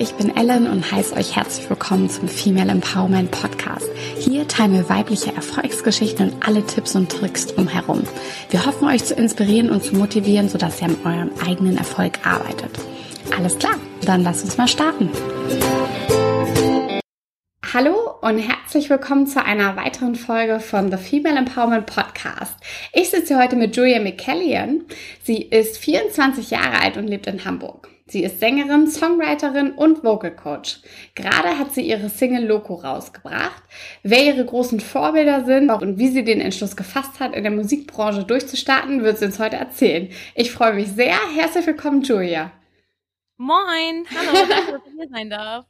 ich bin Ellen und heiße euch herzlich willkommen zum Female Empowerment Podcast. Hier teilen wir weibliche Erfolgsgeschichten und alle Tipps und Tricks drumherum. Wir hoffen euch zu inspirieren und zu motivieren, sodass ihr an eurem eigenen Erfolg arbeitet. Alles klar, dann lasst uns mal starten. Hallo und herzlich willkommen zu einer weiteren Folge von The Female Empowerment Podcast. Ich sitze heute mit Julia McCallion. Sie ist 24 Jahre alt und lebt in Hamburg. Sie ist Sängerin, Songwriterin und Vocal Coach. Gerade hat sie ihre Single Loco rausgebracht. Wer ihre großen Vorbilder sind und wie sie den Entschluss gefasst hat, in der Musikbranche durchzustarten, wird sie uns heute erzählen. Ich freue mich sehr. Herzlich willkommen, Julia. Moin, hallo, danke, dass ich hier sein darf.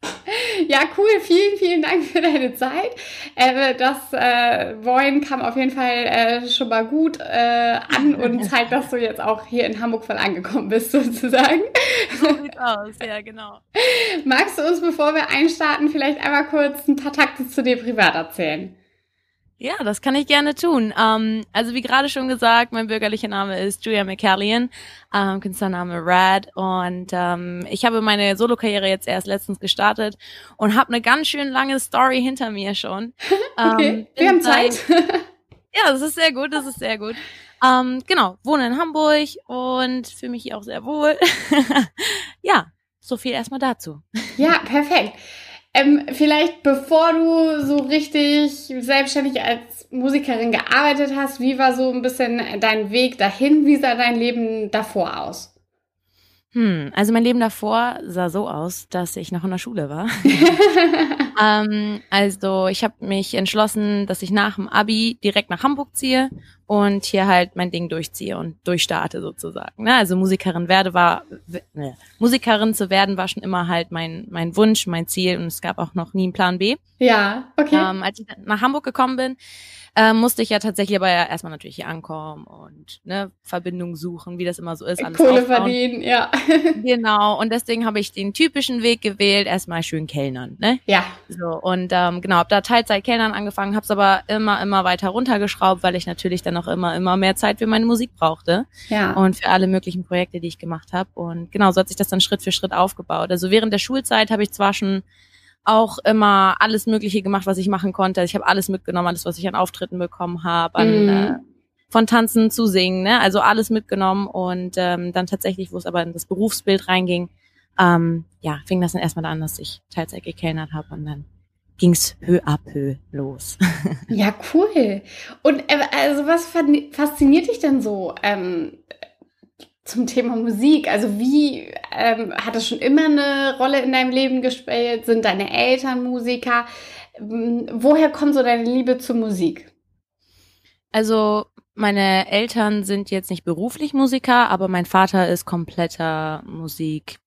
Ja, cool, vielen, vielen Dank für deine Zeit. Äh, das äh, Moin kam auf jeden Fall äh, schon mal gut äh, an und zeigt, dass du jetzt auch hier in Hamburg voll angekommen bist, sozusagen. So sieht's aus, ja, genau. Magst du uns, bevor wir einstarten, vielleicht einmal kurz ein paar Takte zu dir privat erzählen? Ja, das kann ich gerne tun. Ähm, also wie gerade schon gesagt, mein bürgerlicher Name ist Julia McCallion, ähm, Künstlername Rad und ähm, ich habe meine Solokarriere jetzt erst letztens gestartet und habe eine ganz schön lange Story hinter mir schon. okay, ähm, wir haben Zeit. ja, das ist sehr gut, das ist sehr gut. Ähm, genau, wohne in Hamburg und fühle mich hier auch sehr wohl. ja, so viel erstmal dazu. Ja, perfekt. Ähm, vielleicht bevor du so richtig selbstständig als Musikerin gearbeitet hast, wie war so ein bisschen dein Weg dahin? Wie sah dein Leben davor aus? Hm, also mein Leben davor sah so aus, dass ich noch in der Schule war. ähm, also ich habe mich entschlossen, dass ich nach dem Abi direkt nach Hamburg ziehe und hier halt mein Ding durchziehe und durchstarte sozusagen. Ne? Also Musikerin werde war, ne, Musikerin zu werden war schon immer halt mein mein Wunsch, mein Ziel und es gab auch noch nie einen Plan B. Ja, okay. Ähm, als ich nach Hamburg gekommen bin, äh, musste ich ja tatsächlich aber ja erstmal natürlich hier ankommen und ne, Verbindung suchen, wie das immer so ist. Alles Kohle aufbauen. verdienen, ja. genau, und deswegen habe ich den typischen Weg gewählt, erstmal schön Kellnern, ne? Ja. So, und ähm, genau, habe da Teilzeit Kellnern angefangen, habe es aber immer, immer weiter runtergeschraubt, weil ich natürlich dann auch immer, immer mehr Zeit für meine Musik brauchte. Ja. Und für alle möglichen Projekte, die ich gemacht habe. Und genau, so hat sich das dann Schritt für Schritt aufgebaut. Also während der Schulzeit habe ich zwar schon auch immer alles Mögliche gemacht, was ich machen konnte. Ich habe alles mitgenommen, alles, was ich an Auftritten bekommen habe, an mm. äh, von Tanzen zu singen, ne? Also alles mitgenommen und ähm, dann tatsächlich, wo es aber in das Berufsbild reinging, ähm, ja, fing das dann erstmal an, dass ich Teilzeit gekellnert habe und dann ging's peu à peu los. ja, cool. Und äh, also was fasziniert dich denn so ähm, zum Thema Musik. Also wie ähm, hat das schon immer eine Rolle in deinem Leben gespielt? Sind deine Eltern Musiker? Ähm, woher kommt so deine Liebe zur Musik? Also meine Eltern sind jetzt nicht beruflich Musiker, aber mein Vater ist kompletter Musik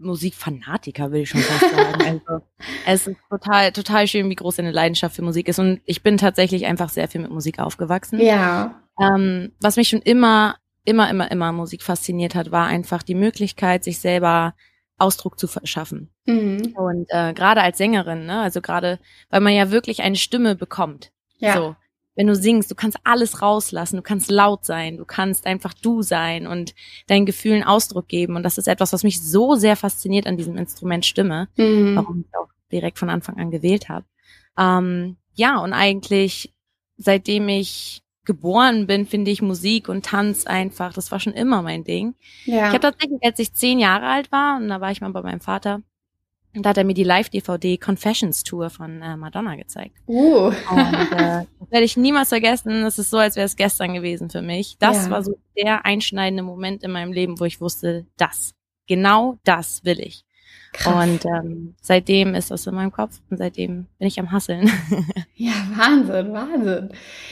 Musikfanatiker, würde ich schon fast sagen. also, es ist total, total schön, wie groß seine Leidenschaft für Musik ist. Und ich bin tatsächlich einfach sehr viel mit Musik aufgewachsen. Ja. Ähm, was mich schon immer immer, immer, immer Musik fasziniert hat, war einfach die Möglichkeit, sich selber Ausdruck zu verschaffen. Mhm. Und äh, gerade als Sängerin, ne, also gerade, weil man ja wirklich eine Stimme bekommt. Ja. So, wenn du singst, du kannst alles rauslassen, du kannst laut sein, du kannst einfach du sein und deinen Gefühlen Ausdruck geben. Und das ist etwas, was mich so sehr fasziniert an diesem Instrument Stimme, mhm. warum ich auch direkt von Anfang an gewählt habe. Ähm, ja, und eigentlich, seitdem ich geboren bin, finde ich Musik und Tanz einfach, das war schon immer mein Ding. Ja. Ich habe tatsächlich, als ich zehn Jahre alt war, und da war ich mal bei meinem Vater, und da hat er mir die Live-DVD Confessions Tour von äh, Madonna gezeigt. Uh. Und äh, werde ich niemals vergessen. Das ist so, als wäre es gestern gewesen für mich. Das ja. war so der einschneidende Moment in meinem Leben, wo ich wusste, das, genau das will ich. Krass. Und ähm, seitdem ist das in meinem Kopf und seitdem bin ich am Hasseln. ja, Wahnsinn, Wahnsinn.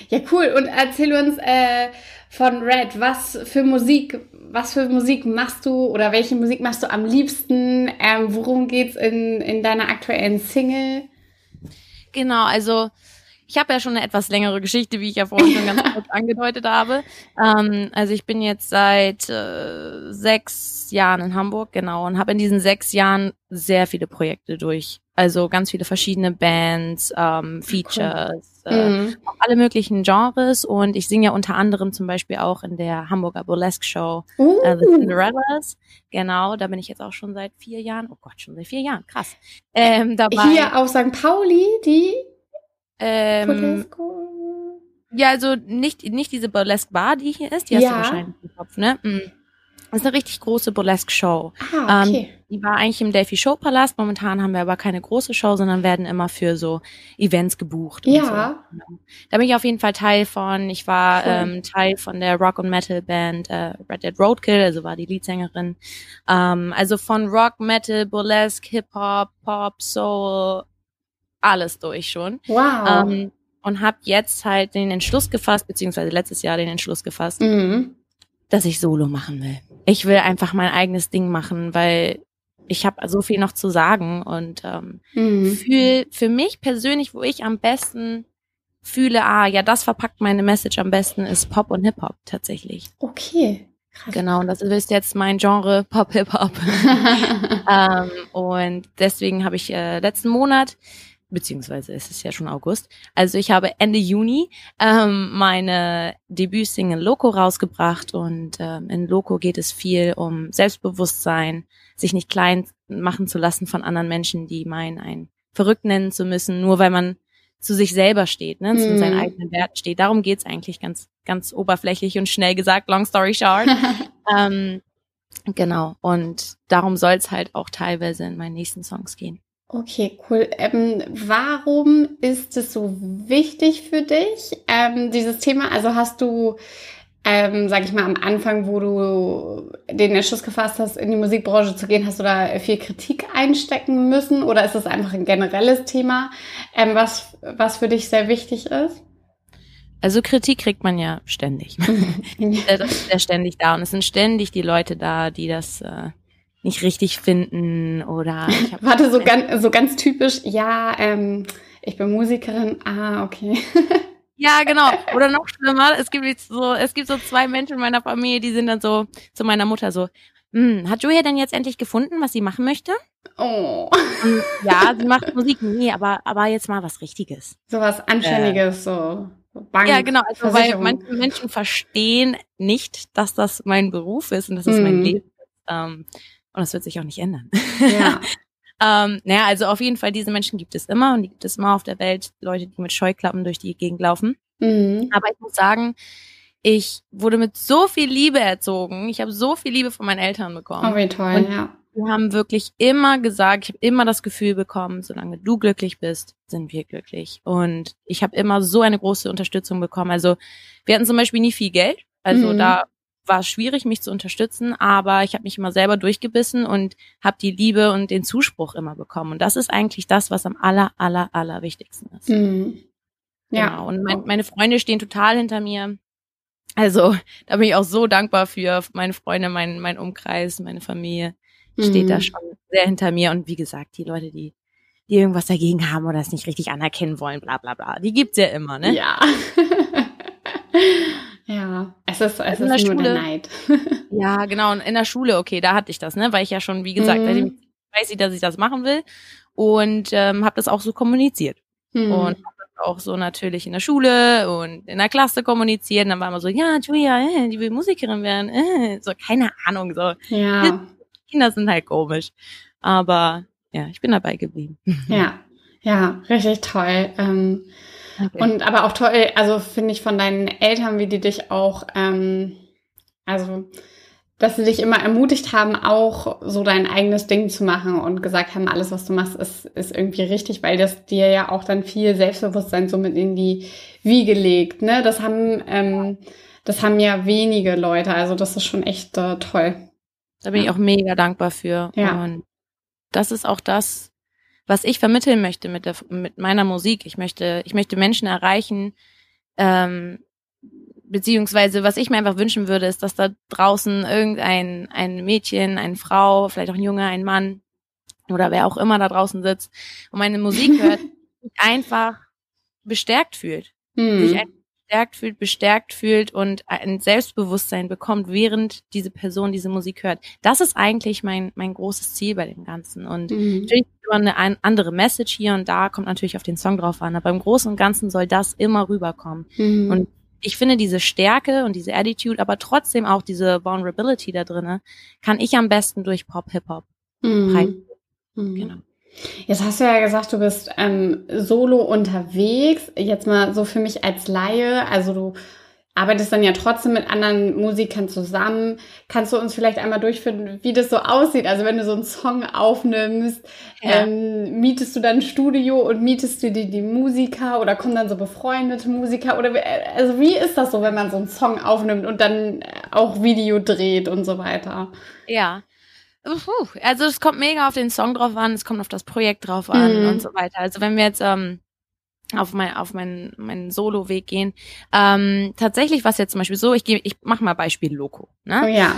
Ja, cool. Und erzähl uns äh, von Red, was für Musik, was für Musik machst du oder welche Musik machst du am liebsten? Ähm, worum geht's in, in deiner aktuellen Single? Genau, also ich habe ja schon eine etwas längere Geschichte, wie ich ja vorhin schon ganz kurz angedeutet habe. Ähm, also ich bin jetzt seit äh, sechs Jahren in Hamburg, genau, und habe in diesen sechs Jahren sehr viele Projekte durch Also ganz viele verschiedene Bands, ähm, Features, cool. äh, mhm. alle möglichen Genres. Und ich singe ja unter anderem zum Beispiel auch in der Hamburger Burlesque Show uh. uh, The Cinderellas. Genau, da bin ich jetzt auch schon seit vier Jahren. Oh Gott, schon seit vier Jahren, krass. Ähm, dabei, Hier auf St. Pauli, die ähm, ja, also nicht, nicht diese Burlesque Bar, die hier ist, die ja. hast du wahrscheinlich im Kopf, ne? Mhm. Das ist eine richtig große Burlesque-Show. Ah, okay. Ähm, die war eigentlich im Delphi Show Palast. Momentan haben wir aber keine große Show, sondern werden immer für so Events gebucht. Ja. So. Da bin ich auf jeden Fall Teil von. Ich war cool. ähm, Teil von der Rock- und Metal-Band äh, Red Dead Roadkill, also war die Leadsängerin. Ähm, also von Rock, Metal, Burlesque, Hip-Hop, Pop, Soul, alles durch schon. Wow. Ähm, und habe jetzt halt den Entschluss gefasst, beziehungsweise letztes Jahr den Entschluss gefasst, mhm. dass ich Solo machen will. Ich will einfach mein eigenes Ding machen, weil ich habe so viel noch zu sagen und ähm, mhm. für, für mich persönlich, wo ich am besten fühle, ah, ja, das verpackt meine Message am besten, ist Pop und Hip-Hop tatsächlich. Okay. Krass. Genau, und das ist jetzt mein Genre Pop Hip Hop. ähm, und deswegen habe ich äh, letzten Monat beziehungsweise es ist ja schon August. Also ich habe Ende Juni ähm, meine Debütsingle Loco rausgebracht und ähm, in Loco geht es viel um Selbstbewusstsein, sich nicht klein machen zu lassen von anderen Menschen, die meinen, einen verrückt nennen zu müssen, nur weil man zu sich selber steht, ne, zu seinen mhm. eigenen Werten steht. Darum geht's eigentlich ganz, ganz oberflächlich und schnell gesagt, long story short. ähm, genau. Und darum soll's halt auch teilweise in meinen nächsten Songs gehen. Okay, cool. Ähm, warum ist es so wichtig für dich, ähm, dieses Thema? Also hast du, ähm, sag ich mal, am Anfang, wo du den Entschluss gefasst hast, in die Musikbranche zu gehen, hast du da viel Kritik einstecken müssen? Oder ist es einfach ein generelles Thema, ähm, was, was für dich sehr wichtig ist? Also Kritik kriegt man ja ständig. das ist ja ständig da und es sind ständig die Leute da, die das äh, nicht richtig finden oder ich Warte, so ganz, so ganz typisch, ja, ähm, ich bin Musikerin, ah, okay. Ja, genau. Oder noch schlimmer, es gibt so, es gibt so zwei Menschen in meiner Familie, die sind dann so zu meiner Mutter so, hm, hat Julia denn jetzt endlich gefunden, was sie machen möchte? Oh. Und ja, sie macht Musik, nee, aber, aber jetzt mal was Richtiges. So was Anständiges, äh, so. Bank, ja, genau, also weil manche Menschen verstehen nicht, dass das mein Beruf ist und dass das hm. mein Leben ist. Ähm, und das wird sich auch nicht ändern. Ja. ähm, naja, also auf jeden Fall, diese Menschen gibt es immer und die gibt es immer auf der Welt. Leute, die mit Scheuklappen durch die Gegend laufen. Mhm. Aber ich muss sagen, ich wurde mit so viel Liebe erzogen. Ich habe so viel Liebe von meinen Eltern bekommen. Oh, wie toll, und ja. Die haben wirklich immer gesagt, ich habe immer das Gefühl bekommen, solange du glücklich bist, sind wir glücklich. Und ich habe immer so eine große Unterstützung bekommen. Also wir hatten zum Beispiel nie viel Geld. Also mhm. da war schwierig, mich zu unterstützen, aber ich habe mich immer selber durchgebissen und habe die Liebe und den Zuspruch immer bekommen. Und das ist eigentlich das, was am aller, aller, aller wichtigsten ist. Mhm. Ja. Genau. Und mein, meine Freunde stehen total hinter mir. Also da bin ich auch so dankbar für meine Freunde, mein, mein Umkreis, meine Familie steht mhm. da schon sehr hinter mir. Und wie gesagt, die Leute, die die irgendwas dagegen haben oder es nicht richtig anerkennen wollen, bla bla bla. Die gibt's ja immer, ne? Ja. Es ist, es ist nur Schule, der Neid. ja, genau. Und in der Schule, okay, da hatte ich das, ne? Weil ich ja schon, wie gesagt, mhm. weiß ich, dass ich das machen will. Und ähm, habe das auch so kommuniziert. Mhm. Und auch so natürlich in der Schule und in der Klasse kommuniziert. Und dann war immer so, ja, Julia, äh, die will Musikerin werden. Äh, so, keine Ahnung. So. Ja. Kinder sind halt komisch. Aber ja, ich bin dabei geblieben. Ja, ja, richtig toll. Ähm, Okay. Und aber auch toll, also finde ich von deinen Eltern, wie die dich auch, ähm, also dass sie dich immer ermutigt haben, auch so dein eigenes Ding zu machen und gesagt haben, alles, was du machst, ist, ist irgendwie richtig, weil das dir ja auch dann viel Selbstbewusstsein so mit in die Wiege legt. Ne? Das haben, ähm, das haben ja wenige Leute, also das ist schon echt äh, toll. Da bin ich auch mega dankbar für. Ja. Und das ist auch das, was ich vermitteln möchte mit, der, mit meiner Musik. Ich möchte, ich möchte Menschen erreichen, ähm, beziehungsweise was ich mir einfach wünschen würde, ist, dass da draußen irgendein ein Mädchen, eine Frau, vielleicht auch ein Junge, ein Mann oder wer auch immer da draußen sitzt und meine Musik hört, sich einfach bestärkt fühlt. Hm. Sich gestärkt fühlt, bestärkt fühlt und ein Selbstbewusstsein bekommt, während diese Person diese Musik hört. Das ist eigentlich mein, mein großes Ziel bei dem Ganzen. Und mhm. natürlich immer eine andere Message hier und da, kommt natürlich auf den Song drauf an. Aber im Großen und Ganzen soll das immer rüberkommen. Mhm. Und ich finde diese Stärke und diese Attitude, aber trotzdem auch diese Vulnerability da drinne, kann ich am besten durch Pop-Hip-Hop mhm. Mhm. Genau. Jetzt hast du ja gesagt, du bist ähm, solo unterwegs. Jetzt mal so für mich als Laie. Also du arbeitest dann ja trotzdem mit anderen Musikern zusammen. Kannst du uns vielleicht einmal durchführen, wie das so aussieht? Also wenn du so einen Song aufnimmst, ja. ähm, mietest du dann ein Studio und mietest du die, die Musiker oder kommen dann so befreundete Musiker? Oder also wie ist das so, wenn man so einen Song aufnimmt und dann auch Video dreht und so weiter? Ja. Also es kommt mega auf den Song drauf an, es kommt auf das Projekt drauf an mhm. und so weiter. Also wenn wir jetzt ähm, auf mein auf meinen meinen Solo-Weg gehen. Ähm, tatsächlich war es jetzt zum Beispiel so, ich gehe, ich mach mal Beispiel Loco. Ne? Oh ja.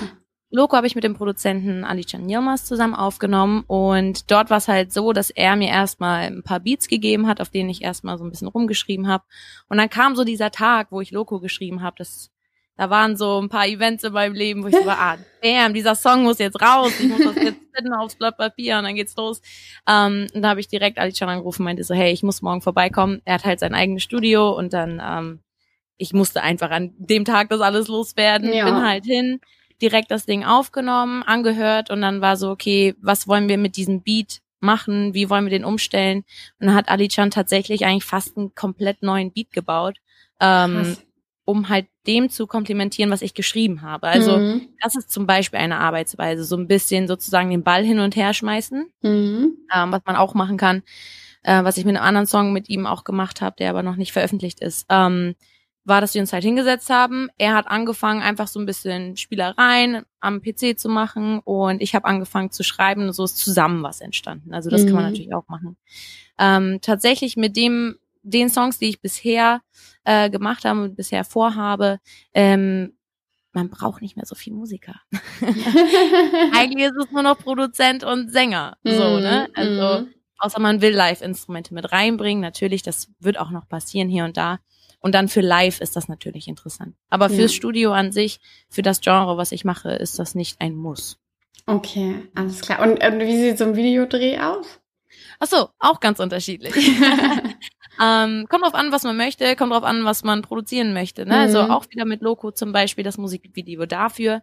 Loco habe ich mit dem Produzenten Alichan Yilmaz zusammen aufgenommen und dort war es halt so, dass er mir erstmal ein paar Beats gegeben hat, auf denen ich erstmal so ein bisschen rumgeschrieben habe. Und dann kam so dieser Tag, wo ich Loco geschrieben habe. Das da waren so ein paar Events in meinem Leben, wo ich so war, ah, damn, dieser Song muss jetzt raus, ich muss das jetzt finden aufs Blatt Papier und dann geht's los. Ähm, und da habe ich direkt Alicia angerufen, meinte so, hey, ich muss morgen vorbeikommen. Er hat halt sein eigenes Studio und dann, ähm, ich musste einfach an dem Tag das alles loswerden, ja. bin halt hin, direkt das Ding aufgenommen, angehört und dann war so, okay, was wollen wir mit diesem Beat machen, wie wollen wir den umstellen? Und dann hat Ali Chan tatsächlich eigentlich fast einen komplett neuen Beat gebaut. Ähm, um halt dem zu komplementieren, was ich geschrieben habe. Also mhm. das ist zum Beispiel eine Arbeitsweise, so ein bisschen sozusagen den Ball hin und her schmeißen, mhm. ähm, was man auch machen kann, äh, was ich mit einem anderen Song mit ihm auch gemacht habe, der aber noch nicht veröffentlicht ist. Ähm, war, dass wir uns halt hingesetzt haben. Er hat angefangen, einfach so ein bisschen Spielereien am PC zu machen und ich habe angefangen zu schreiben und so ist zusammen was entstanden. Also das mhm. kann man mhm. natürlich auch machen. Ähm, tatsächlich mit dem den Songs, die ich bisher äh, gemacht habe und bisher vorhabe, ähm, man braucht nicht mehr so viel Musiker. Eigentlich ist es nur noch Produzent und Sänger. So, ne? Also, mm. außer man will Live-Instrumente mit reinbringen. Natürlich, das wird auch noch passieren hier und da. Und dann für live ist das natürlich interessant. Aber fürs ja. Studio an sich, für das Genre, was ich mache, ist das nicht ein Muss. Okay, alles klar. Und äh, wie sieht so ein Videodreh aus? Ach so, auch ganz unterschiedlich. Ähm, kommt drauf an, was man möchte, kommt drauf an, was man produzieren möchte. Ne? Also mhm. Also auch wieder mit Loco zum Beispiel das Musikvideo dafür.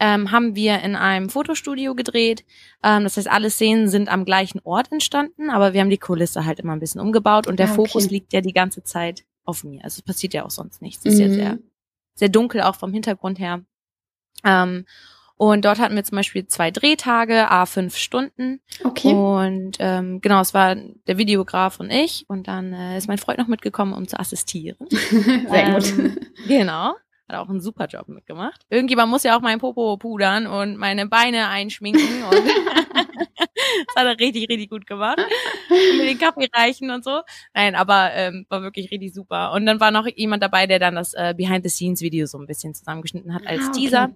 Ähm, haben wir in einem Fotostudio gedreht. Ähm, das heißt, alle Szenen sind am gleichen Ort entstanden, aber wir haben die Kulisse halt immer ein bisschen umgebaut und der ah, okay. Fokus liegt ja die ganze Zeit auf mir. Also es passiert ja auch sonst nichts. Es ist ja mhm. sehr, sehr dunkel auch vom Hintergrund her. Ähm, und dort hatten wir zum Beispiel zwei Drehtage, a fünf Stunden. Okay. Und ähm, genau, es war der Videograf und ich. Und dann äh, ist mein Freund noch mitgekommen, um zu assistieren. Sehr ähm, gut. Genau. Hat auch einen super Job mitgemacht. Irgendjemand muss ja auch mein Popo pudern und meine Beine einschminken. Und das hat er richtig, richtig gut gemacht. Und mir den Kaffee reichen und so. Nein, aber ähm, war wirklich richtig super. Und dann war noch jemand dabei, der dann das äh, Behind-the-Scenes-Video so ein bisschen zusammengeschnitten hat als ah, okay. Teaser.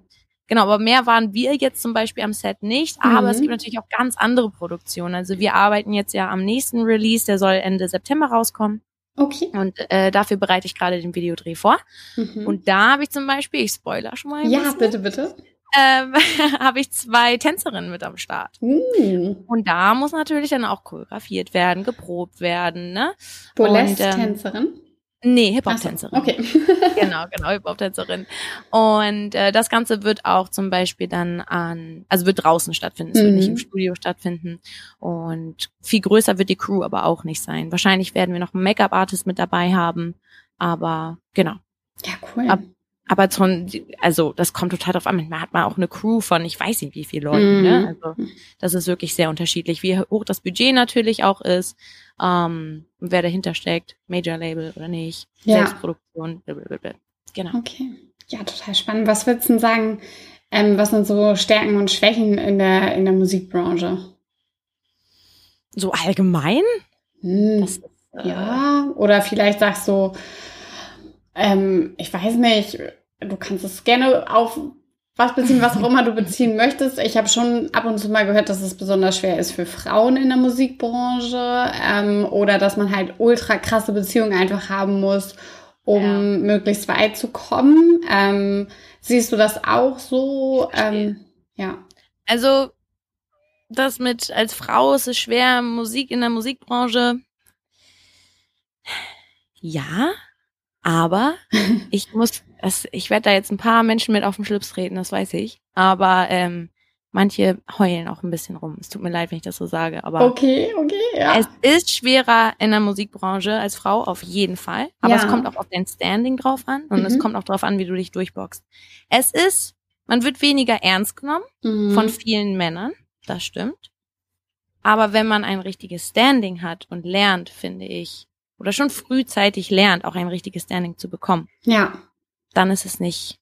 Genau, aber mehr waren wir jetzt zum Beispiel am Set nicht. Aber mhm. es gibt natürlich auch ganz andere Produktionen. Also wir arbeiten jetzt ja am nächsten Release, der soll Ende September rauskommen. Okay. Und äh, dafür bereite ich gerade den Videodreh vor. Mhm. Und da habe ich zum Beispiel, ich spoiler schon mal. ja, bisschen, bitte, bitte. Ähm, habe ich zwei Tänzerinnen mit am Start. Mhm. Und da muss natürlich dann auch choreografiert werden, geprobt werden. Ne? Burlesque-Tänzerin? Ähm, Nee, Hip-Hop-Tänzerin. Okay. genau, genau, Hip-Hop-Tänzerin. Und äh, das Ganze wird auch zum Beispiel dann an, also wird draußen stattfinden, es mhm. wird nicht im mhm. Studio stattfinden. Und viel größer wird die Crew aber auch nicht sein. Wahrscheinlich werden wir noch einen Make-up-Artist mit dabei haben, aber genau. Ja, cool. Ab, aber schon, also das kommt total drauf an. Manchmal hat man auch eine Crew von, ich weiß nicht wie viele Leuten. Ne? Mhm. Ne? Also das ist wirklich sehr unterschiedlich, wie hoch das Budget natürlich auch ist, ähm, wer dahinter steckt, Major Label oder nicht, ja. Selbstproduktion, blablabla. genau. Okay, ja, total spannend. Was würdest du denn sagen, ähm, was sind so Stärken und Schwächen in der in der Musikbranche? So allgemein? Hm, ist, äh, ja, oder vielleicht sagst du ähm, ich weiß nicht, du kannst es gerne auf was beziehen, was auch immer du beziehen möchtest. Ich habe schon ab und zu mal gehört, dass es besonders schwer ist für Frauen in der Musikbranche ähm, oder dass man halt ultra krasse Beziehungen einfach haben muss, um ja. möglichst weit zu kommen. Ähm, siehst du das auch so? Ähm, ja. Also das mit als Frau ist es schwer, Musik in der Musikbranche. Ja, aber ich muss, das, ich werde da jetzt ein paar Menschen mit auf den Schlips treten, das weiß ich. Aber ähm, manche heulen auch ein bisschen rum. Es tut mir leid, wenn ich das so sage, aber okay, okay, ja. Es ist schwerer in der Musikbranche als Frau auf jeden Fall, aber ja. es kommt auch auf dein Standing drauf an und mhm. es kommt auch drauf an, wie du dich durchboxst. Es ist, man wird weniger ernst genommen mhm. von vielen Männern, das stimmt. Aber wenn man ein richtiges Standing hat und lernt, finde ich, oder schon frühzeitig lernt, auch ein richtiges Standing zu bekommen, ja, dann ist es nicht,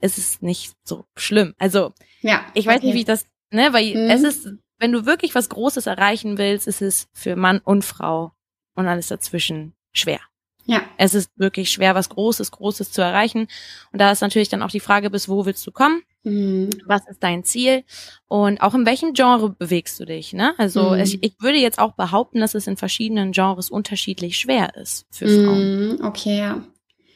ist es nicht so schlimm. Also, ja, ich weiß okay. nicht, wie ich das, ne, weil mhm. es ist, wenn du wirklich was Großes erreichen willst, ist es für Mann und Frau und alles dazwischen schwer. Ja. Es ist wirklich schwer, was Großes, Großes zu erreichen. Und da ist natürlich dann auch die Frage, bis wo willst du kommen? Mhm. Was ist dein Ziel? Und auch in welchem Genre bewegst du dich? Ne? Also mhm. ich, ich würde jetzt auch behaupten, dass es in verschiedenen Genres unterschiedlich schwer ist für Frauen. Mhm. Okay, ja.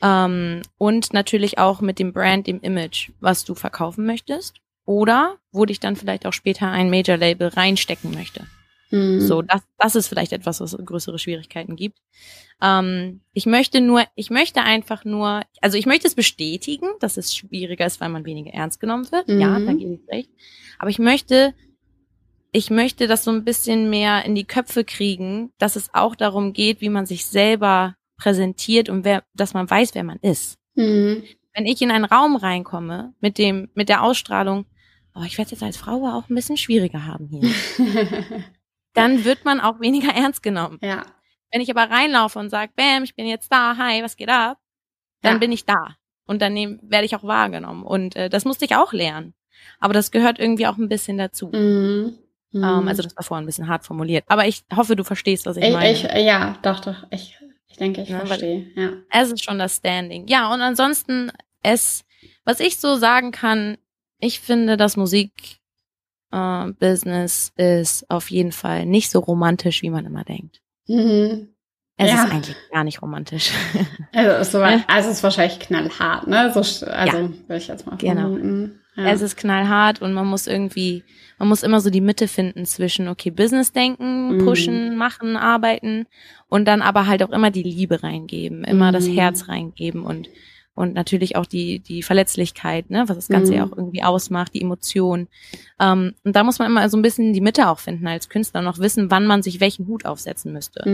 Ähm, und natürlich auch mit dem Brand, dem Image, was du verkaufen möchtest. Oder wo dich dann vielleicht auch später ein Major-Label reinstecken möchte. Mhm. So, das, das ist vielleicht etwas, was größere Schwierigkeiten gibt. Ähm, ich möchte nur, ich möchte einfach nur, also ich möchte es bestätigen, dass es schwieriger ist, weil man weniger ernst genommen wird. Mhm. Ja, da gebe ich recht. Aber ich möchte, ich möchte das so ein bisschen mehr in die Köpfe kriegen, dass es auch darum geht, wie man sich selber präsentiert und wer, dass man weiß, wer man ist. Mhm. Wenn ich in einen Raum reinkomme mit dem, mit der Ausstrahlung, oh, ich werde jetzt als Frau auch ein bisschen schwieriger haben hier. dann wird man auch weniger ernst genommen. Ja. Wenn ich aber reinlaufe und sage, bam, ich bin jetzt da, hi, was geht ab? Dann ja. bin ich da. Und dann werde ich auch wahrgenommen. Und äh, das musste ich auch lernen. Aber das gehört irgendwie auch ein bisschen dazu. Mhm. Mhm. Ähm, also das war vorhin ein bisschen hart formuliert. Aber ich hoffe, du verstehst, was ich, ich meine. Ich, ja, doch, doch. Ich ich denke, ich ja, verstehe. Ja. Es ist schon das Standing. Ja, und ansonsten es, was ich so sagen kann, ich finde, das Musikbusiness äh, ist auf jeden Fall nicht so romantisch, wie man immer denkt. Mhm. Es ja. ist eigentlich gar nicht romantisch. Also, so, also es ist wahrscheinlich knallhart, ne? So, also ja. will ich jetzt mal genau. vermuten. Genau. Ja. Es ist knallhart und man muss irgendwie, man muss immer so die Mitte finden zwischen, okay, Business denken, mhm. pushen, mm. machen, arbeiten und dann aber halt auch immer die Liebe reingeben, immer mm. das mhm. Herz reingeben und und natürlich auch die die Verletzlichkeit, ne, was das Ganze mm. ja mhm. auch irgendwie ausmacht, die Emotion. Ähm, und da muss man immer so ein bisschen die Mitte auch finden als Künstler und auch wissen, wann man sich welchen Hut aufsetzen müsste.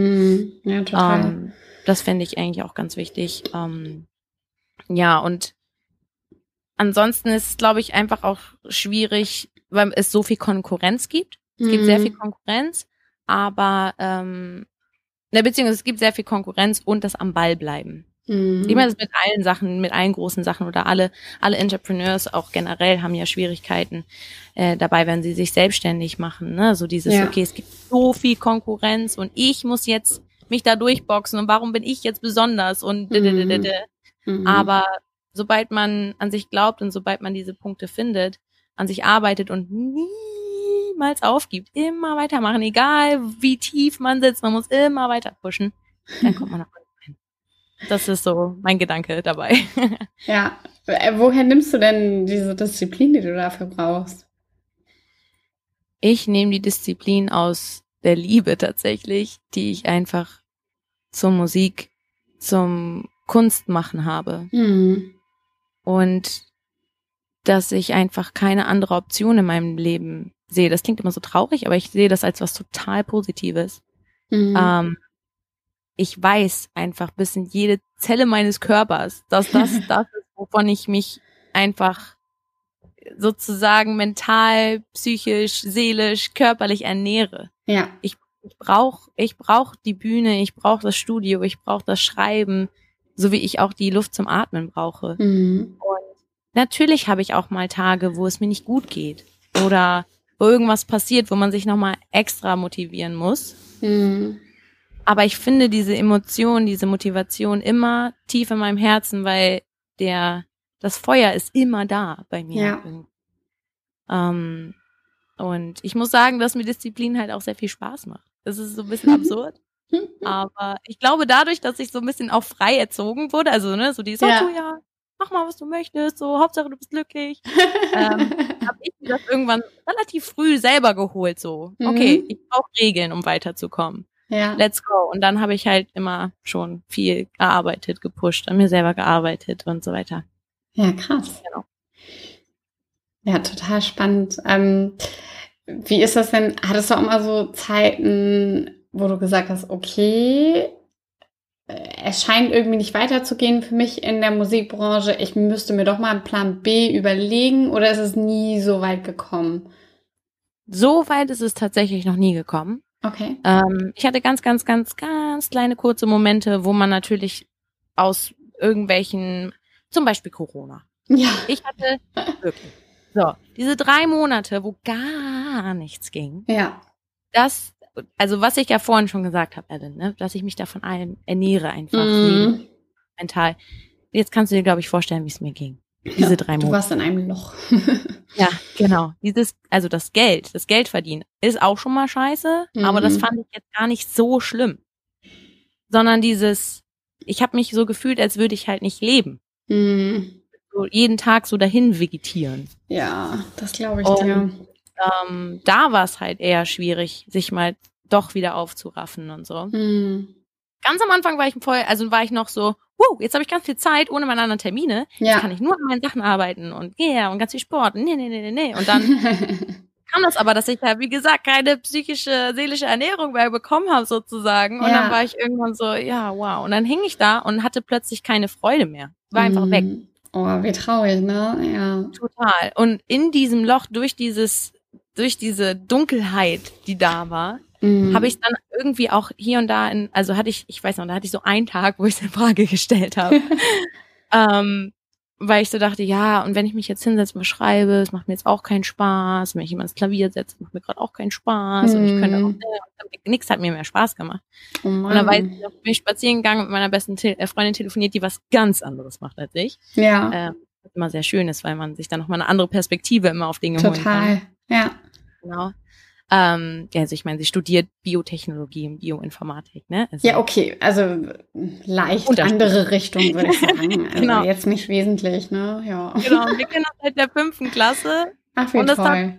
Ja, total. Ähm, das fände ich eigentlich auch ganz wichtig. Ähm, ja, und ansonsten ist es, glaube ich, einfach auch schwierig, weil es so viel Konkurrenz gibt. Es mhm. gibt sehr mhm. viel Konkurrenz, aber ähm, ne, beziehungsweise es gibt sehr viel Konkurrenz und das am Ball bleiben. Mhm. Ich meine, das mit allen Sachen, mit allen großen Sachen oder alle, alle Entrepreneurs auch generell haben ja Schwierigkeiten äh, dabei, wenn sie sich selbstständig machen. Ne? So dieses, ja. okay, es gibt so viel Konkurrenz und ich muss jetzt mich da durchboxen und warum bin ich jetzt besonders und mhm. Mhm. aber sobald man an sich glaubt und sobald man diese Punkte findet, an sich arbeitet und niemals aufgibt, immer weitermachen, egal wie tief man sitzt, man muss immer weiter pushen, dann kommt man nach unten. Das ist so mein Gedanke dabei. Ja, äh, woher nimmst du denn diese Disziplin, die du dafür brauchst? Ich nehme die Disziplin aus der Liebe tatsächlich, die ich einfach zur Musik, zum Kunstmachen habe. Mhm und dass ich einfach keine andere Option in meinem Leben sehe. Das klingt immer so traurig, aber ich sehe das als was total Positives. Mhm. Ähm, ich weiß einfach bis in jede Zelle meines Körpers, dass das das ist, wovon ich mich einfach sozusagen mental, psychisch, seelisch, körperlich ernähre. Ja. Ich, ich brauche ich brauch die Bühne, ich brauche das Studio, ich brauche das Schreiben, so wie ich auch die Luft zum Atmen brauche. Mhm. Und natürlich habe ich auch mal Tage, wo es mir nicht gut geht oder wo irgendwas passiert, wo man sich nochmal extra motivieren muss. Mhm. Aber ich finde diese Emotion, diese Motivation immer tief in meinem Herzen, weil der, das Feuer ist immer da bei mir. Ja. Ähm, und ich muss sagen, dass mir Disziplin halt auch sehr viel Spaß macht. Das ist so ein bisschen absurd. Aber ich glaube, dadurch, dass ich so ein bisschen auch frei erzogen wurde, also ne, so die so, ja. ja, mach mal, was du möchtest, so Hauptsache du bist glücklich, ähm, habe ich mir das irgendwann relativ früh selber geholt, so, okay, mhm. ich brauche Regeln, um weiterzukommen. Ja. Let's go. Und dann habe ich halt immer schon viel gearbeitet, gepusht, an mir selber gearbeitet und so weiter. Ja, krass. Genau. Ja, total spannend. Ähm, wie ist das denn? Hattest du auch mal so Zeiten, wo du gesagt hast, okay, äh, es scheint irgendwie nicht weiterzugehen für mich in der Musikbranche. Ich müsste mir doch mal einen Plan B überlegen oder ist es nie so weit gekommen? So weit ist es tatsächlich noch nie gekommen. Okay. Ähm, ich hatte ganz, ganz, ganz, ganz kleine kurze Momente, wo man natürlich aus irgendwelchen, zum Beispiel Corona. Ja. Ich hatte wirklich. So, diese drei Monate, wo gar nichts ging. Ja. Das also was ich ja vorhin schon gesagt habe, Ellen, ne, dass ich mich da von allem ernähre einfach mm. mental. Jetzt kannst du dir, glaube ich, vorstellen, wie es mir ging. Diese ja, drei Monate. Du warst in einem Loch. ja, genau. Dieses, also das Geld, das Geld verdienen, ist auch schon mal scheiße, mhm. aber das mhm. fand ich jetzt gar nicht so schlimm. Sondern dieses, ich habe mich so gefühlt, als würde ich halt nicht leben. Mhm. So jeden Tag so dahin vegetieren. Ja, das glaube ich dir ähm, da war es halt eher schwierig, sich mal doch wieder aufzuraffen und so. Mhm. Ganz am Anfang war ich voll, also war ich noch so, wow, jetzt habe ich ganz viel Zeit ohne meine anderen Termine. Ja. Jetzt kann ich nur an meinen Sachen arbeiten und yeah, und ganz viel Sport. Nee, nee, nee, nee, nee. Und dann kam das aber, dass ich ja, wie gesagt, keine psychische, seelische Ernährung mehr bekommen habe sozusagen. Und ja. dann war ich irgendwann so, ja, wow. Und dann hing ich da und hatte plötzlich keine Freude mehr. War einfach weg. Hm. Oh, wie traurig, ne? Ja. Total. Und in diesem Loch, durch dieses durch diese Dunkelheit, die da war, mhm. habe ich dann irgendwie auch hier und da in, also hatte ich, ich weiß noch, da hatte ich so einen Tag, wo ich es in Frage gestellt habe. ähm, weil ich so dachte, ja, und wenn ich mich jetzt hinsetze und schreibe, es macht mir jetzt auch keinen Spaß. Wenn ich jemand ins Klavier setze, macht mir gerade auch keinen Spaß. Mm. Und ich könnte auch, äh, nichts hat mir mehr Spaß gemacht. Oh und dann war ich, bin ich spazieren gegangen mit meiner besten Te äh, Freundin telefoniert, die was ganz anderes macht als ich. Ja. Ähm, was immer sehr schön ist, weil man sich dann nochmal eine andere Perspektive immer auf Dinge Total. holen kann. Ja. Genau. Ähm, ja, also ich meine, sie studiert Biotechnologie und Bioinformatik, ne? Also ja, okay, also leicht andere Richtung, würde ich sagen. Also genau. jetzt nicht wesentlich, ne? Ja. Genau, wir kennen uns seit der fünften Klasse. Ach, wie und das toll. Hat,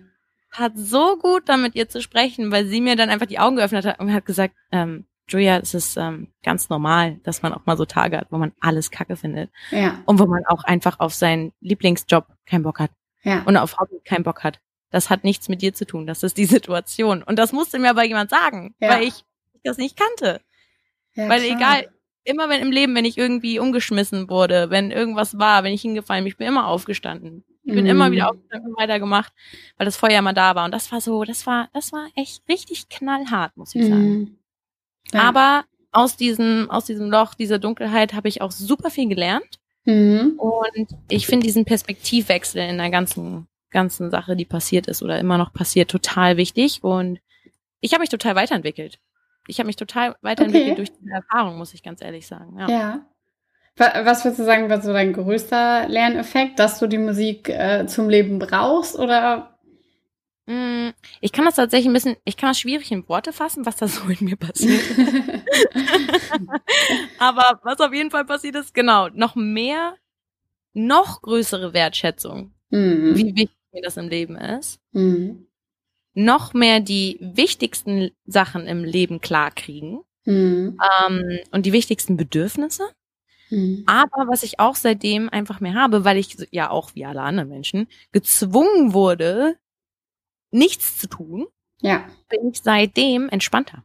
hat so gut damit ihr zu sprechen, weil sie mir dann einfach die Augen geöffnet hat und hat gesagt, ähm, Julia, es ist ähm, ganz normal, dass man auch mal so Tage hat, wo man alles Kacke findet. Ja. Und wo man auch einfach auf seinen Lieblingsjob keinen Bock hat. Ja. Und auf Hobby keinen Bock hat das hat nichts mit dir zu tun, das ist die Situation. Und das musste mir aber jemand sagen, ja. weil ich das nicht kannte. Ja, weil klar. egal, immer wenn im Leben, wenn ich irgendwie umgeschmissen wurde, wenn irgendwas war, wenn ich hingefallen bin, ich bin immer aufgestanden. Ich bin mm. immer wieder aufgestanden und weitergemacht, weil das Feuer immer da war. Und das war so, das war, das war echt richtig knallhart, muss ich sagen. Mm. Ja. Aber aus diesem, aus diesem Loch, dieser Dunkelheit habe ich auch super viel gelernt. Mhm. Und ich finde diesen Perspektivwechsel in der ganzen ganzen Sache, die passiert ist oder immer noch passiert, total wichtig. Und ich habe mich total weiterentwickelt. Ich habe mich total weiterentwickelt okay. durch diese Erfahrung, muss ich ganz ehrlich sagen. Ja. ja. Was würdest du sagen, war so dein größter Lerneffekt, dass du die Musik äh, zum Leben brauchst oder? Mm, ich kann das tatsächlich ein bisschen, ich kann das schwierig in Worte fassen, was da so in mir passiert. Aber was auf jeden Fall passiert ist, genau, noch mehr, noch größere Wertschätzung. Mhm. Wie wichtig mir das im Leben ist, mhm. noch mehr die wichtigsten Sachen im Leben klarkriegen mhm. ähm, und die wichtigsten Bedürfnisse. Mhm. Aber was ich auch seitdem einfach mehr habe, weil ich ja auch wie alle anderen Menschen gezwungen wurde, nichts zu tun, ja. bin ich seitdem entspannter.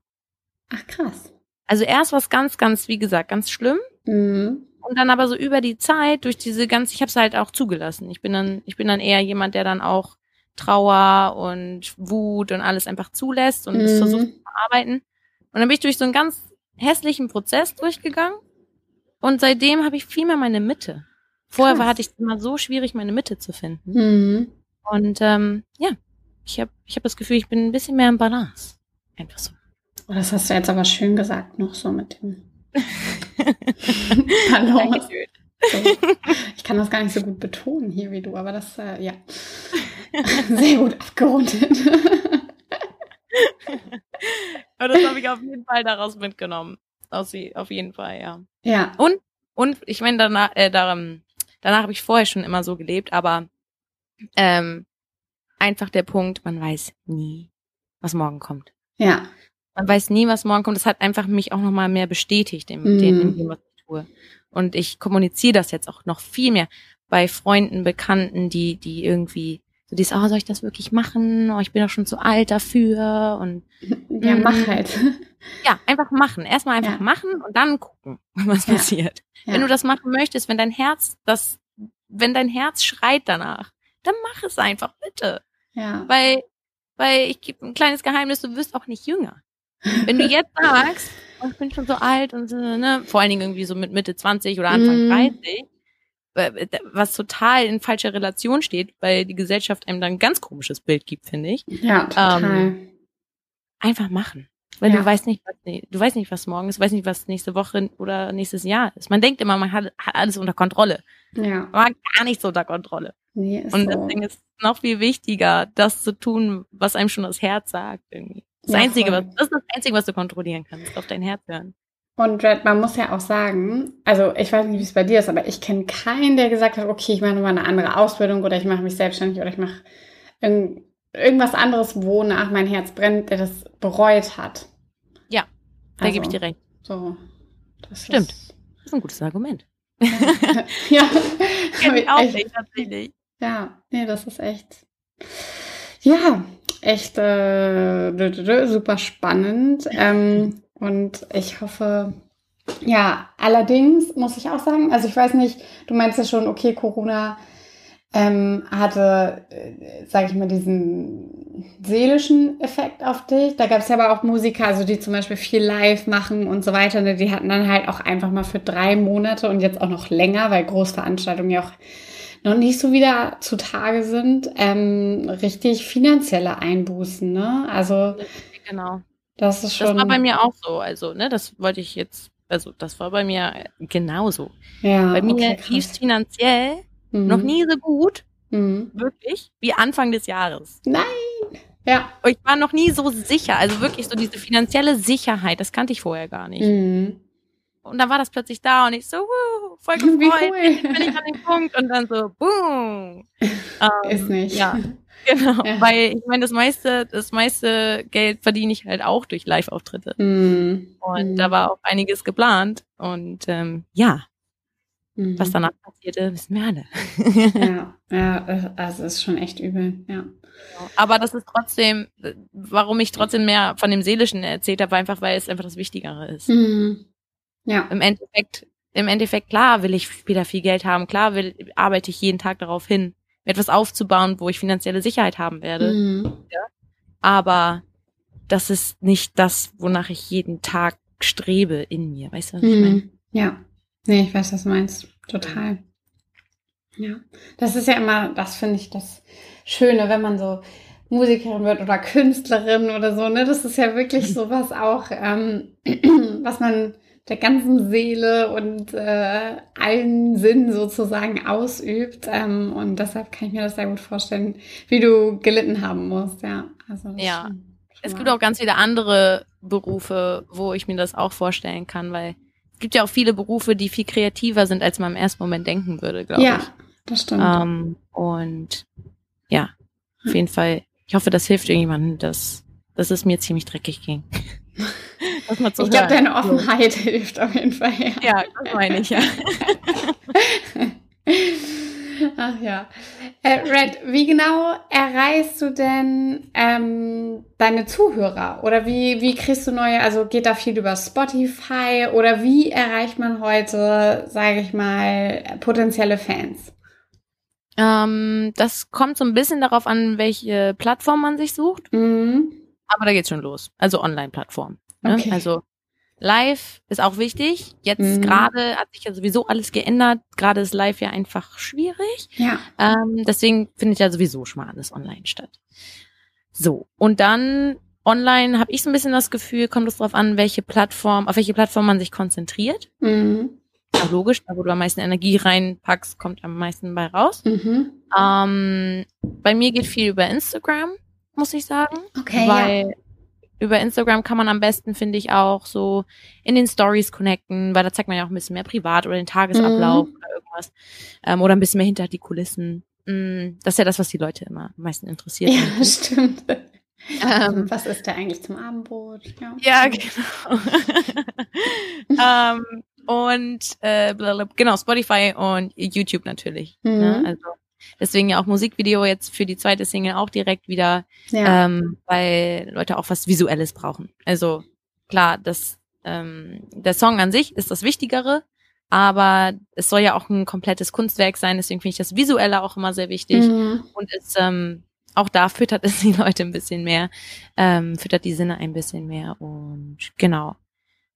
Ach krass. Also erst was ganz, ganz, wie gesagt, ganz schlimm. Mhm. Und dann aber so über die Zeit, durch diese ganze, ich habe es halt auch zugelassen. Ich bin dann, ich bin dann eher jemand, der dann auch Trauer und Wut und alles einfach zulässt und es mhm. versucht zu verarbeiten. Und dann bin ich durch so einen ganz hässlichen Prozess durchgegangen. Und seitdem habe ich viel mehr meine Mitte. Vorher war, hatte ich immer so schwierig, meine Mitte zu finden. Mhm. Und ähm, ja, ich habe ich hab das Gefühl, ich bin ein bisschen mehr im Balance. Einfach so. Das hast du jetzt aber schön gesagt, noch so mit dem Hallo. So. Ich kann das gar nicht so gut betonen hier wie du, aber das, äh, ja, sehr gut abgerundet. Aber das habe ich auf jeden Fall daraus mitgenommen. Aus, auf jeden Fall, ja. Ja. Und, und ich meine, danach, äh, darum, danach habe ich vorher schon immer so gelebt, aber ähm, einfach der Punkt, man weiß nie, was morgen kommt. Ja. Man weiß nie, was morgen kommt. Das hat einfach mich auch nochmal mehr bestätigt in, mm. in dem, was ich tue. Und ich kommuniziere das jetzt auch noch viel mehr bei Freunden, Bekannten, die, die irgendwie so dieses, oh, soll ich das wirklich machen? Oh, ich bin doch schon zu alt dafür und ja, mach mhm. halt. Ja, einfach machen. Erstmal einfach ja. machen und dann gucken, was ja. passiert. Ja. Wenn du das machen möchtest, wenn dein Herz das, wenn dein Herz schreit danach, dann mach es einfach, bitte. Ja. Weil, weil ich gebe ein kleines Geheimnis, du wirst auch nicht jünger. Wenn du jetzt sagst, oh, ich bin schon so alt und so, ne, vor allen Dingen irgendwie so mit Mitte 20 oder Anfang mm. 30, was total in falscher Relation steht, weil die Gesellschaft einem dann ein ganz komisches Bild gibt, finde ich. Ja, total. Ähm, einfach machen. Weil ja. du weißt nicht, was, du weißt nicht, was morgen ist, weißt nicht, was nächste Woche oder nächstes Jahr ist. Man denkt immer, man hat, hat alles unter Kontrolle. Ja. Man hat gar nichts unter Kontrolle. Nee, ist Und so. deswegen ist es noch viel wichtiger, das zu tun, was einem schon das Herz sagt irgendwie. Das ja, Einzige, was, das ist das Einzige, was du kontrollieren kannst, auf dein Herz hören. Und Red, man muss ja auch sagen, also ich weiß nicht, wie es bei dir ist, aber ich kenne keinen, der gesagt hat, okay, ich mache nochmal eine andere Ausbildung oder ich mache mich selbstständig oder ich mache irgend, irgendwas anderes, wonach mein Herz brennt, der das bereut hat. Ja, da also, gebe ich dir recht. So, das Stimmt. Ist, das ist ein gutes Argument. ja, Kenn ich auch echt, nicht, tatsächlich. Ja, nee, das ist echt. Ja, echt äh, super spannend. Ähm, und ich hoffe, ja, allerdings muss ich auch sagen, also ich weiß nicht, du meinst ja schon, okay, Corona ähm, hatte, äh, sage ich mal, diesen seelischen Effekt auf dich. Da gab es ja aber auch Musiker, also die zum Beispiel viel live machen und so weiter. Ne? Die hatten dann halt auch einfach mal für drei Monate und jetzt auch noch länger, weil Großveranstaltungen ja auch noch nicht so wieder zutage sind, ähm, richtig finanzielle Einbußen. Ne? Also genau. Das ist schon. Das war bei mir auch so. Also, ne, das wollte ich jetzt, also das war bei mir genauso. Ja. Bei mir okay, lief es finanziell mhm. noch nie so gut, mhm. wirklich, wie Anfang des Jahres. Nein! Ja. Ich war noch nie so sicher. Also wirklich so diese finanzielle Sicherheit, das kannte ich vorher gar nicht. Mhm. Und dann war das plötzlich da und ich so, wuh, voll gefreut, cool. bin ich an dem Punkt und dann so, boom. Ähm, Ist nicht. Ja, Genau, ja. weil ich meine, das meiste, das meiste Geld verdiene ich halt auch durch Live-Auftritte. Mm. Und mm. da war auch einiges geplant. Und ähm, ja, mm. was danach passierte, wissen wir alle. ja, ja, also ist schon echt übel, ja. Genau. Aber das ist trotzdem, warum ich trotzdem mehr von dem Seelischen erzählt habe, einfach weil es einfach das Wichtigere ist. Mm. Ja. Im Endeffekt, im Endeffekt, klar will ich wieder viel Geld haben, klar will, arbeite ich jeden Tag darauf hin etwas aufzubauen, wo ich finanzielle Sicherheit haben werde. Mhm. Ja? Aber das ist nicht das, wonach ich jeden Tag strebe in mir. Weißt du, was mhm. ich meine? Ja. Nee, ich weiß, was du meinst. Total. Ja. Das ist ja immer, das finde ich das Schöne, wenn man so Musikerin wird oder Künstlerin oder so, ne? Das ist ja wirklich sowas auch, ähm, was man der ganzen Seele und äh, allen Sinn sozusagen ausübt. Ähm, und deshalb kann ich mir das sehr gut vorstellen, wie du gelitten haben musst. Ja, also ja. Schon, schon es gibt auch ganz viele andere Berufe, wo ich mir das auch vorstellen kann, weil es gibt ja auch viele Berufe, die viel kreativer sind, als man im ersten Moment denken würde, glaube ja, ich. Ja, das stimmt. Ähm, und ja, auf jeden Fall. Ich hoffe, das hilft irgendjemandem, dass, dass es mir ziemlich dreckig ging. ich glaube, deine Offenheit so. hilft auf jeden Fall. Ja, ja das meine ich, ja. Ach ja. Äh, Red, wie genau erreichst du denn ähm, deine Zuhörer? Oder wie, wie kriegst du neue, also geht da viel über Spotify? Oder wie erreicht man heute, sage ich mal, potenzielle Fans? Ähm, das kommt so ein bisschen darauf an, welche Plattform man sich sucht. Mhm. Aber da geht's schon los. Also Online-Plattform. Ne? Okay. Also Live ist auch wichtig. Jetzt mhm. gerade hat sich ja sowieso alles geändert. Gerade ist Live ja einfach schwierig. Ja. Ähm, deswegen findet ja sowieso schon mal alles online statt. So. Und dann online habe ich so ein bisschen das Gefühl, kommt es darauf an, welche Plattform, auf welche Plattform man sich konzentriert. Mhm. Ja, logisch, da wo du am meisten Energie reinpackst, kommt am meisten bei raus. Mhm. Ähm, bei mir geht viel über Instagram, muss ich sagen. Okay. Weil ja über Instagram kann man am besten, finde ich, auch so in den Stories connecten, weil da zeigt man ja auch ein bisschen mehr privat oder den Tagesablauf mhm. oder irgendwas. Ähm, oder ein bisschen mehr hinter die Kulissen. Mm, das ist ja das, was die Leute immer am meisten interessiert. Ja, stimmt. Ähm, was ist da eigentlich zum Abendbrot? Ja, ja genau. ähm, und äh, genau, Spotify und YouTube natürlich. Ne? Mhm. Ne? Also Deswegen ja auch Musikvideo jetzt für die zweite Single auch direkt wieder, ja. ähm, weil Leute auch was Visuelles brauchen. Also klar, das, ähm, der Song an sich ist das Wichtigere, aber es soll ja auch ein komplettes Kunstwerk sein, deswegen finde ich das Visuelle auch immer sehr wichtig. Mhm. Und es, ähm, auch da füttert es die Leute ein bisschen mehr, ähm, füttert die Sinne ein bisschen mehr und genau.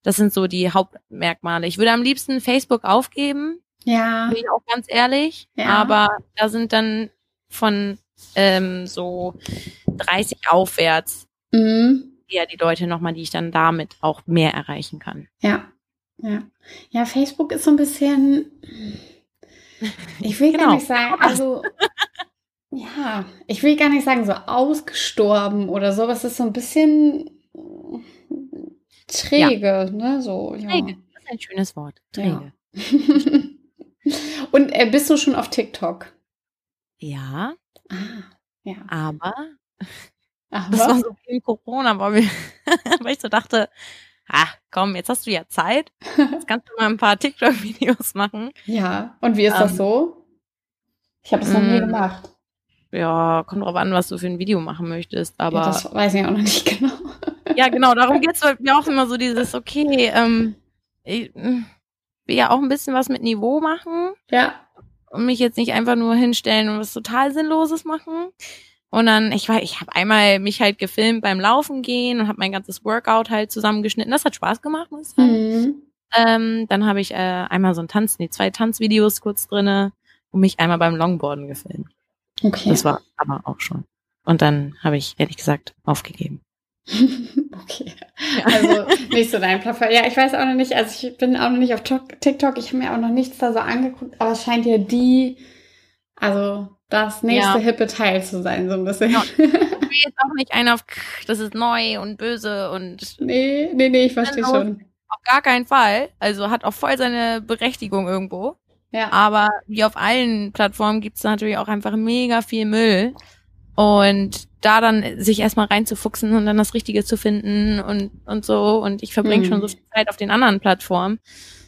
Das sind so die Hauptmerkmale. Ich würde am liebsten Facebook aufgeben, ja. Bin auch ganz ehrlich. Ja. Aber da sind dann von ähm, so 30 aufwärts mhm. eher die Leute nochmal, die ich dann damit auch mehr erreichen kann. Ja. Ja. Ja, Facebook ist so ein bisschen. Ich will genau. gar nicht sagen, also. ja, ich will gar nicht sagen, so ausgestorben oder so. Es ist so ein bisschen träge, ja. ne? So, ja. Träge, das ist ein schönes Wort. Träge. Ja. Und äh, bist du schon auf TikTok? Ja. Ah, ja. Aber, Ach, das war so viel Corona, weil, weil ich so dachte, ah, komm, jetzt hast du ja Zeit. Jetzt kannst du mal ein paar TikTok-Videos machen. Ja, und wie ist ähm, das so? Ich habe es noch nie mm. gemacht. Ja, kommt drauf an, was du für ein Video machen möchtest, aber. Ja, das weiß ich auch noch nicht genau. ja, genau, darum geht es mir auch immer so dieses, okay, ähm, ich, will ja auch ein bisschen was mit Niveau machen. Ja. Und mich jetzt nicht einfach nur hinstellen und was total Sinnloses machen. Und dann, ich war, ich habe einmal mich halt gefilmt beim Laufen gehen und habe mein ganzes Workout halt zusammengeschnitten. Das hat Spaß gemacht, muss ich sagen. Mhm. Ähm, dann habe ich äh, einmal so ein Tanz, nee, zwei Tanzvideos kurz drinne und mich einmal beim Longboarden gefilmt. Okay. Das war aber auch schon. Und dann habe ich ehrlich gesagt aufgegeben. okay. Also nicht so dein Plattform. Ja, ich weiß auch noch nicht, also ich bin auch noch nicht auf TikTok, ich habe mir auch noch nichts da so angeguckt, aber es scheint ja die, also das nächste ja. hippe Teil zu sein, so ein bisschen. Ja. Ich will jetzt auch nicht einer auf, das ist neu und böse und. Nee, nee, nee, ich verstehe schon. Auf gar keinen Fall. Also hat auch voll seine Berechtigung irgendwo. Ja. Aber wie auf allen Plattformen gibt es natürlich auch einfach mega viel Müll. Und da dann sich erstmal reinzufuchsen und dann das Richtige zu finden und, und so. Und ich verbringe mhm. schon so viel Zeit auf den anderen Plattformen,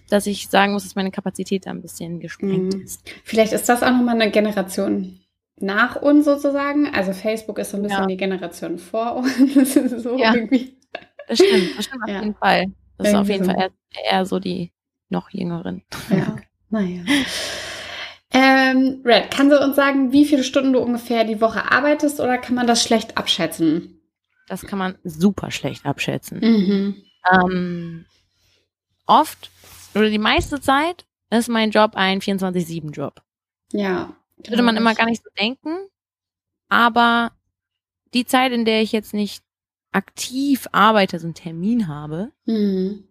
dass ich sagen muss, dass meine Kapazität da ein bisschen gesprengt mhm. ist. Vielleicht ist das auch nochmal eine Generation nach uns sozusagen. Also Facebook ist so ein bisschen ja. die Generation vor uns. So ja. irgendwie. Das stimmt, das stimmt auf ja. jeden Fall. Das irgendwie ist auf jeden so. Fall eher, eher so die noch jüngeren. Ja, naja. Ähm, Red, kannst du uns sagen, wie viele Stunden du ungefähr die Woche arbeitest oder kann man das schlecht abschätzen? Das kann man super schlecht abschätzen. Mhm. Ähm, oft oder die meiste Zeit ist mein Job ein 24-7-Job. Ja. Würde man immer gar nicht so denken. Aber die Zeit, in der ich jetzt nicht aktiv arbeite, so einen Termin habe, mhm.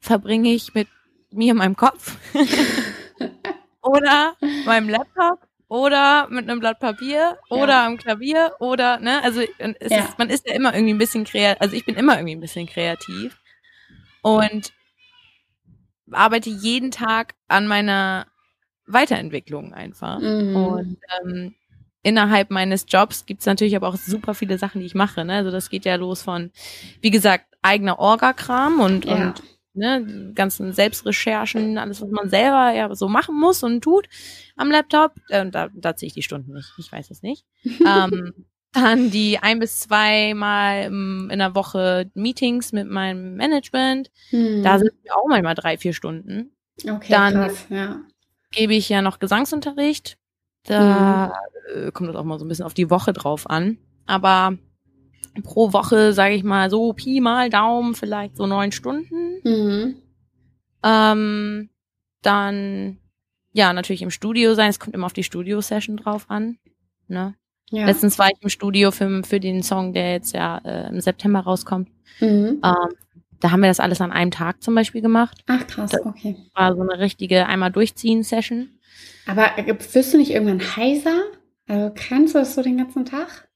verbringe ich mit mir in meinem Kopf. oder meinem Laptop oder mit einem Blatt Papier oder ja. am Klavier oder, ne, also es ja. ist, man ist ja immer irgendwie ein bisschen kreativ, also ich bin immer irgendwie ein bisschen kreativ und arbeite jeden Tag an meiner Weiterentwicklung einfach. Mhm. Und ähm, innerhalb meines Jobs gibt's natürlich aber auch super viele Sachen, die ich mache. Ne? Also das geht ja los von, wie gesagt, eigener Orga-Kram und, ja. und ne, ganzen Selbstrecherchen, alles, was man selber ja so machen muss und tut am Laptop. Äh, da, da ziehe ich die Stunden nicht, ich weiß es nicht. ähm, dann die ein bis zwei Mal in der Woche Meetings mit meinem Management. Hm. Da sind wir auch manchmal drei, vier Stunden. Okay, dann krass, ja. gebe ich ja noch Gesangsunterricht. Da hm. kommt das auch mal so ein bisschen auf die Woche drauf an. Aber pro Woche, sage ich mal, so Pi mal Daumen, vielleicht so neun Stunden. Mhm. Ähm, dann, ja, natürlich im Studio sein. Es kommt immer auf die Studio-Session drauf an. Ne? Ja. Letztens war ich im Studio für, für den Song, der jetzt ja äh, im September rauskommt. Mhm. Ähm, da haben wir das alles an einem Tag zum Beispiel gemacht. Ach krass, okay. Das war so eine richtige einmal durchziehen Session. Aber wirst du nicht irgendwann heiser? Also kannst du das so den ganzen Tag?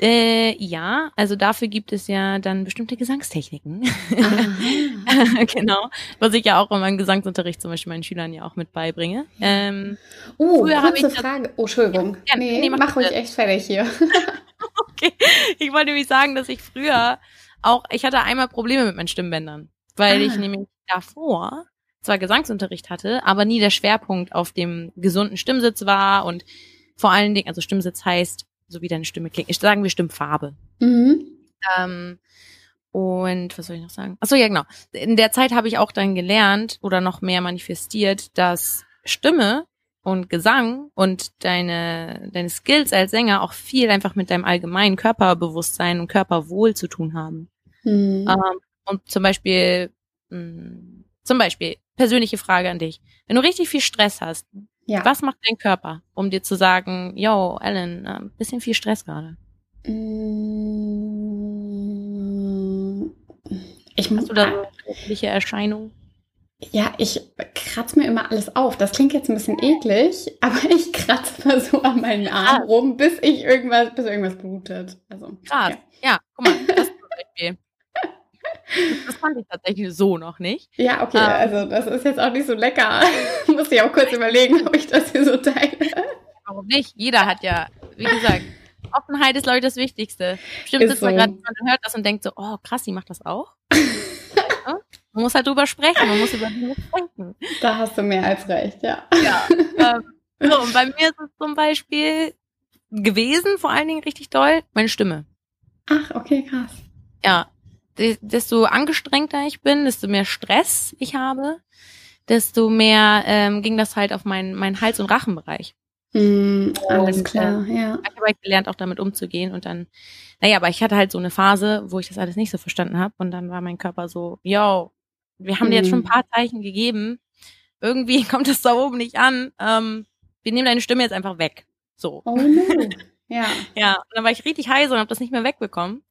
Äh, ja, also dafür gibt es ja dann bestimmte Gesangstechniken. genau. Was ich ja auch in meinem Gesangsunterricht zum Beispiel meinen Schülern ja auch mit beibringe. Ähm, oh, kurze Frage. Oh, Entschuldigung. Ja, nee, nee, mach, mach ruhig echt fertig hier. okay. Ich wollte nämlich sagen, dass ich früher auch, ich hatte einmal Probleme mit meinen Stimmbändern, weil ah. ich nämlich davor zwar Gesangsunterricht hatte, aber nie der Schwerpunkt auf dem gesunden Stimmsitz war und vor allen Dingen, also Stimmsitz heißt, so wie deine Stimme klingt. Ich sagen wir Stimmfarbe. Mhm. Ähm, und was soll ich noch sagen? Achso, ja, genau. In der Zeit habe ich auch dann gelernt oder noch mehr manifestiert, dass Stimme und Gesang und deine, deine Skills als Sänger auch viel einfach mit deinem allgemeinen Körperbewusstsein und Körperwohl zu tun haben. Mhm. Ähm, und zum Beispiel, mh, hm, zum Beispiel, persönliche Frage an dich. Wenn du richtig viel Stress hast, ja. Was macht dein Körper, um dir zu sagen, yo, Ellen, ein äh, bisschen viel Stress gerade? Mm, ich du da so Erscheinungen? Ja, ich kratze mir immer alles auf. Das klingt jetzt ein bisschen eklig, aber ich kratze mal so an meinen Arm rum, bis ich irgendwas, bis irgendwas blutet. Also, Krass. Ja. ja, guck mal, das ist zum Beispiel. Das fand ich tatsächlich so noch nicht. Ja, okay, ähm, also das ist jetzt auch nicht so lecker. Muss ich auch kurz überlegen, ob ich das hier so teile. Warum nicht? Jeder hat ja, wie gesagt, Offenheit ist, glaube ich, das Wichtigste. Bestimmt sitzt so. man gerade und hört das und denkt so, oh krass, sie macht das auch. man muss halt drüber sprechen, man muss über Dinge sprechen. Da hast du mehr als recht, ja. Ja. Ähm, so, und bei mir ist es zum Beispiel gewesen, vor allen Dingen richtig doll, meine Stimme. Ach, okay, krass. Ja, desto angestrengter ich bin, desto mehr Stress ich habe, desto mehr ähm, ging das halt auf meinen mein Hals- und Rachenbereich. Mm, alles und, klar, äh, ja. Ich habe halt gelernt, auch damit umzugehen und dann, naja, aber ich hatte halt so eine Phase, wo ich das alles nicht so verstanden habe und dann war mein Körper so, yo, wir haben mm. dir jetzt schon ein mm. paar Zeichen gegeben, irgendwie kommt das da oben nicht an, ähm, wir nehmen deine Stimme jetzt einfach weg. So. Oh no. Ja. ja, und dann war ich richtig heiß und habe das nicht mehr wegbekommen.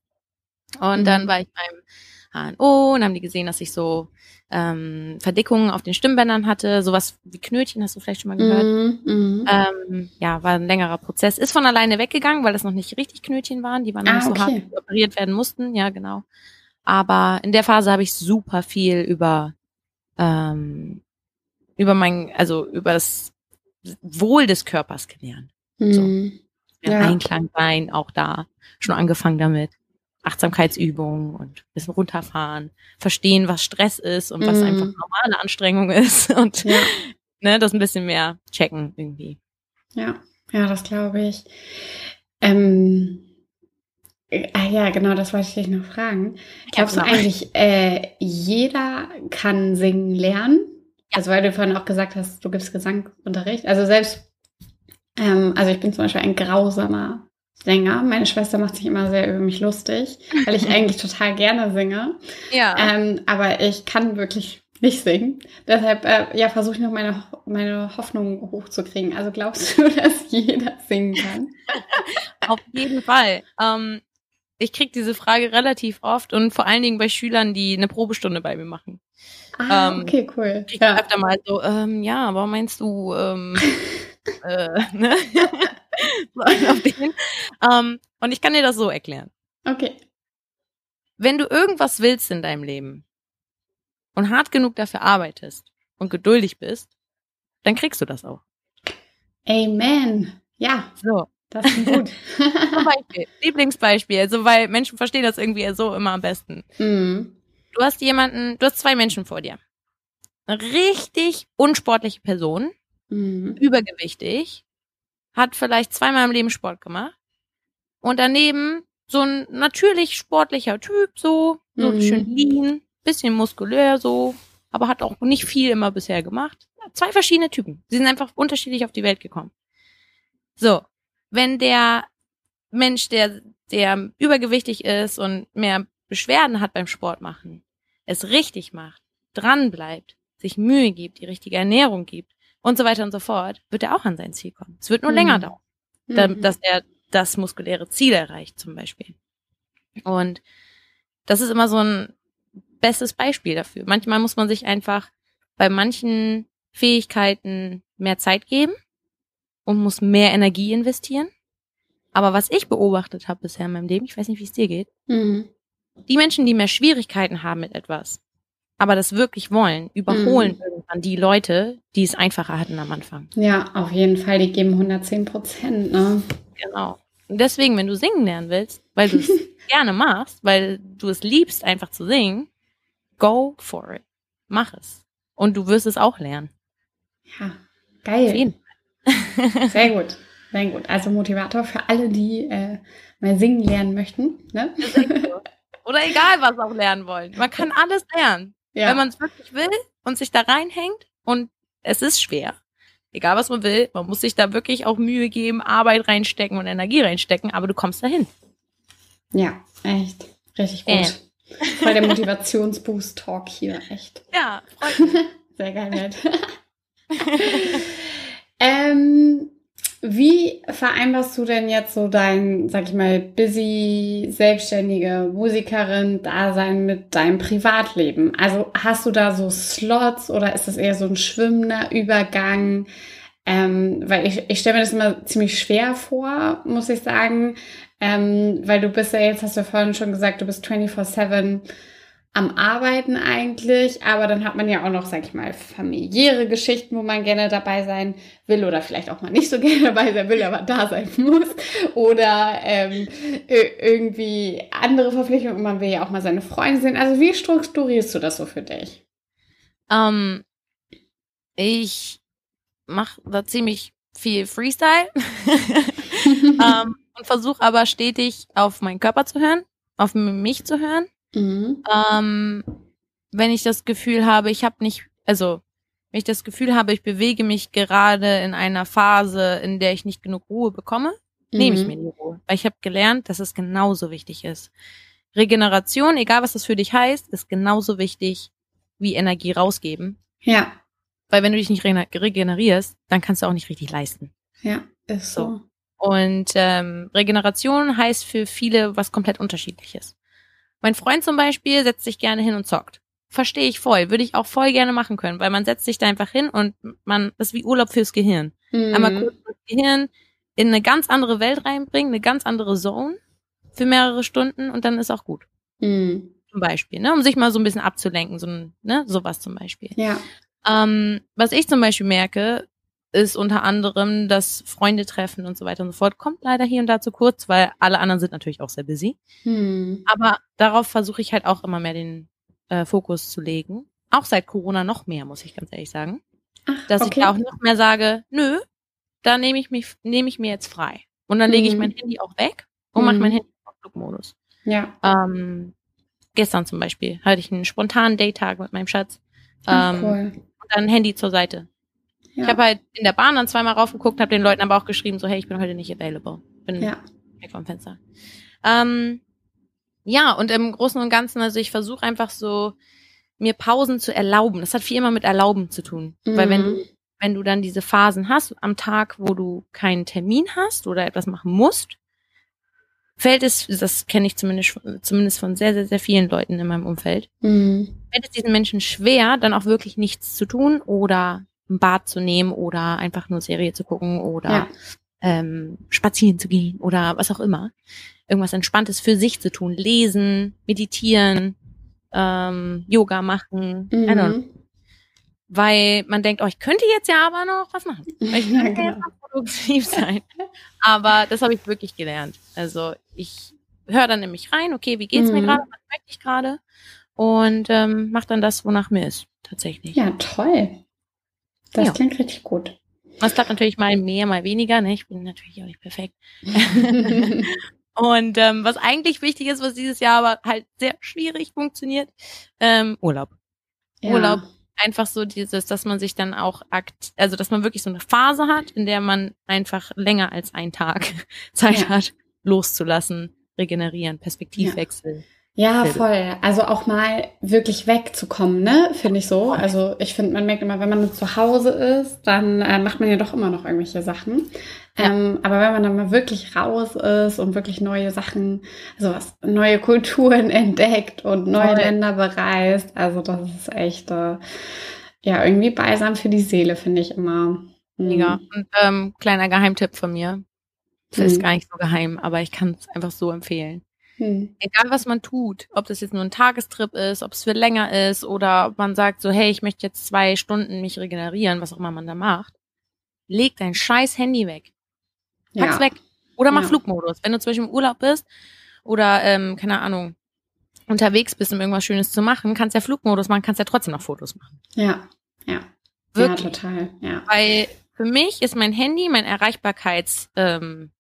Und mhm. dann war ich beim HNO und haben die gesehen, dass ich so ähm, Verdickungen auf den Stimmbändern hatte, sowas wie Knötchen, hast du vielleicht schon mal gehört. Mhm, mhm. Ähm, ja, war ein längerer Prozess. Ist von alleine weggegangen, weil das noch nicht richtig Knötchen waren, die waren noch ah, so okay. hart, die operiert werden mussten, ja, genau. Aber in der Phase habe ich super viel über ähm, über mein, also über das Wohl des Körpers gelernt. Mhm. So. Ja, Einklang sein, auch da schon angefangen damit. Achtsamkeitsübungen und ein bisschen runterfahren, verstehen, was Stress ist und was mm. einfach normale Anstrengung ist und ja. ne, das ein bisschen mehr checken irgendwie. Ja, ja, das glaube ich. Ähm, ah ja, genau, das wollte ich dich noch fragen. Glaubst du eigentlich, äh, jeder kann singen lernen? Ja. Also weil du vorhin auch gesagt hast, du gibst Gesangunterricht. Also selbst, ähm, also ich bin zum Beispiel ein grausamer Sänger. Meine Schwester macht sich immer sehr über mich lustig, weil ich eigentlich total gerne singe. Ja. Ähm, aber ich kann wirklich nicht singen. Deshalb äh, ja, versuche ich noch meine, meine Hoffnung hochzukriegen. Also glaubst du, dass jeder singen kann? Auf jeden Fall. Ähm, ich kriege diese Frage relativ oft und vor allen Dingen bei Schülern, die eine Probestunde bei mir machen. Ah, ähm, okay, cool. Ich ja. öfter mal so, ähm, ja, warum meinst du, ähm, äh, ne? auf den. Ähm, und ich kann dir das so erklären. Okay. Wenn du irgendwas willst in deinem Leben und hart genug dafür arbeitest und geduldig bist, dann kriegst du das auch. Amen. Ja. So. Das ist gut. Zum Beispiel, Lieblingsbeispiel, also weil Menschen verstehen das irgendwie so immer am besten. Mhm. Du hast jemanden, du hast zwei Menschen vor dir. Eine richtig unsportliche Person, mhm. übergewichtig, hat vielleicht zweimal im Leben Sport gemacht und daneben so ein natürlich sportlicher Typ, so, so mhm. schön lean, bisschen muskulär so, aber hat auch nicht viel immer bisher gemacht. Zwei verschiedene Typen. Sie sind einfach unterschiedlich auf die Welt gekommen. So, wenn der Mensch, der, der übergewichtig ist und mehr Beschwerden hat beim Sport machen, es richtig macht, dran bleibt, sich Mühe gibt, die richtige Ernährung gibt, und so weiter und so fort, wird er auch an sein Ziel kommen. Es wird nur mhm. länger dauern, da, mhm. dass er das muskuläre Ziel erreicht, zum Beispiel. Und das ist immer so ein bestes Beispiel dafür. Manchmal muss man sich einfach bei manchen Fähigkeiten mehr Zeit geben und muss mehr Energie investieren. Aber was ich beobachtet habe bisher in meinem Leben, ich weiß nicht, wie es dir geht, mhm. die Menschen, die mehr Schwierigkeiten haben mit etwas, aber das wirklich wollen, überholen mhm. Irgendwann die Leute, die es einfacher hatten am Anfang. Ja, auf jeden Fall, die geben 110 Prozent, ne? Genau. Und deswegen, wenn du singen lernen willst, weil du es gerne machst, weil du es liebst, einfach zu singen, go for it. Mach es. Und du wirst es auch lernen. Ja, geil. Sehr gut. Sehr gut. Also Motivator für alle, die äh, mal singen lernen möchten. Ne? Oder egal, was auch lernen wollen. Man kann alles lernen. Ja. Wenn man es wirklich will und sich da reinhängt. Und es ist schwer. Egal, was man will. Man muss sich da wirklich auch Mühe geben, Arbeit reinstecken und Energie reinstecken. Aber du kommst dahin. Ja, echt. Richtig gut. Äh. Voll der Motivationsboost-Talk hier. Echt. Ja, freut mich. Sehr geil, Nett. ähm, wie vereinbarst du denn jetzt so dein, sag ich mal, busy, selbstständige Musikerin Dasein mit deinem Privatleben? Also hast du da so Slots oder ist das eher so ein schwimmender Übergang? Ähm, weil ich, ich stelle mir das immer ziemlich schwer vor, muss ich sagen. Ähm, weil du bist ja jetzt, hast du ja vorhin schon gesagt, du bist 24-7 am Arbeiten eigentlich, aber dann hat man ja auch noch, sag ich mal, familiäre Geschichten, wo man gerne dabei sein will oder vielleicht auch mal nicht so gerne dabei sein will, aber da sein muss. Oder ähm, irgendwie andere Verpflichtungen man will ja auch mal seine Freunde sehen. Also wie strukturierst du das so für dich? Ähm, ich mache da ziemlich viel Freestyle ähm, und versuche aber stetig auf meinen Körper zu hören, auf mich zu hören Mhm. Ähm, wenn ich das Gefühl habe, ich habe nicht, also wenn ich das Gefühl habe, ich bewege mich gerade in einer Phase, in der ich nicht genug Ruhe bekomme, mhm. nehme ich mhm. mir die Ruhe. Weil ich habe gelernt, dass es genauso wichtig ist. Regeneration, egal was das für dich heißt, ist genauso wichtig wie Energie rausgeben. Ja. Weil wenn du dich nicht regenerierst, dann kannst du auch nicht richtig leisten. Ja, ist so. so. Und ähm, Regeneration heißt für viele was komplett unterschiedliches. Mein Freund zum Beispiel setzt sich gerne hin und zockt. Verstehe ich voll. Würde ich auch voll gerne machen können, weil man setzt sich da einfach hin und man, das ist wie Urlaub fürs Gehirn. Mhm. Einmal kurz das Gehirn in eine ganz andere Welt reinbringen, eine ganz andere Zone für mehrere Stunden und dann ist auch gut. Mhm. Zum Beispiel, ne, um sich mal so ein bisschen abzulenken, so ein, ne, sowas zum Beispiel. Ja. Ähm, was ich zum Beispiel merke, ist unter anderem das Freunde treffen und so weiter und so fort. Kommt leider hier und da zu kurz, weil alle anderen sind natürlich auch sehr busy. Hm. Aber darauf versuche ich halt auch immer mehr den äh, Fokus zu legen. Auch seit Corona noch mehr, muss ich ganz ehrlich sagen. Ach, dass okay. ich da auch noch mehr sage, nö, da nehme ich mich, nehme ich mir jetzt frei. Und dann lege ich hm. mein Handy auch weg und hm. mache mein Handy auf Flugmodus. Ja. Ähm, gestern zum Beispiel hatte ich einen spontanen Daytag mit meinem Schatz. Ähm, Ach, cool. Und dann Handy zur Seite. Ja. Ich habe halt in der Bahn dann zweimal raufgeguckt, habe den Leuten aber auch geschrieben, so hey, ich bin heute nicht available. Bin ja. weg vom Fenster. Ähm, ja, und im Großen und Ganzen, also ich versuche einfach so, mir Pausen zu erlauben. Das hat viel immer mit Erlauben zu tun. Mhm. Weil wenn du, mhm. wenn du dann diese Phasen hast am Tag, wo du keinen Termin hast oder etwas machen musst, fällt es, das kenne ich zumindest, zumindest von sehr, sehr, sehr vielen Leuten in meinem Umfeld, mhm. fällt es diesen Menschen schwer, dann auch wirklich nichts zu tun oder ein Bad zu nehmen oder einfach nur Serie zu gucken oder ja. ähm, spazieren zu gehen oder was auch immer. Irgendwas Entspanntes für sich zu tun. Lesen, meditieren, ähm, Yoga machen. Mhm. Weil man denkt, oh, ich könnte jetzt ja aber noch was machen. Ich könnte ja, genau. ja produktiv sein. aber das habe ich wirklich gelernt. Also ich höre dann nämlich rein, okay, wie geht's mhm. mir gerade, was möchte ich gerade? Und ähm, mache dann das, wonach mir ist, tatsächlich. Ja, toll. Das ja. klingt richtig gut. Das klappt natürlich mal mehr, mal weniger. Ne? Ich bin natürlich auch nicht perfekt. Und ähm, was eigentlich wichtig ist, was dieses Jahr aber halt sehr schwierig funktioniert, ähm, Urlaub. Ja. Urlaub, einfach so dieses, dass man sich dann auch akt, also dass man wirklich so eine Phase hat, in der man einfach länger als einen Tag Zeit ja. hat, loszulassen, regenerieren, Perspektivwechsel. Ja. Ja, voll. Also auch mal wirklich wegzukommen, ne? Finde ich so. Also ich finde, man merkt immer, wenn man zu Hause ist, dann äh, macht man ja doch immer noch irgendwelche Sachen. Ja. Ähm, aber wenn man dann mal wirklich raus ist und wirklich neue Sachen, also was, neue Kulturen entdeckt und neue voll. Länder bereist, also das ist echt, äh, ja, irgendwie beisam für die Seele, finde ich immer. Mhm. Mega. Und ähm, kleiner Geheimtipp von mir. Das mhm. ist gar nicht so geheim, aber ich kann es einfach so empfehlen. Mhm. Egal was man tut, ob das jetzt nur ein Tagestrip ist, ob es für länger ist oder ob man sagt so, hey, ich möchte jetzt zwei Stunden mich regenerieren, was auch immer man da macht, leg dein scheiß Handy weg. Pack's ja. weg. Oder mach ja. Flugmodus. Wenn du zum Beispiel im Urlaub bist oder, ähm, keine Ahnung, unterwegs bist, um irgendwas Schönes zu machen, kannst ja Flugmodus machen, kannst ja trotzdem noch Fotos machen. Ja, ja. Wirklich. Ja, total. Ja. Weil für mich ist mein Handy mein Erreichbarkeits, ähm,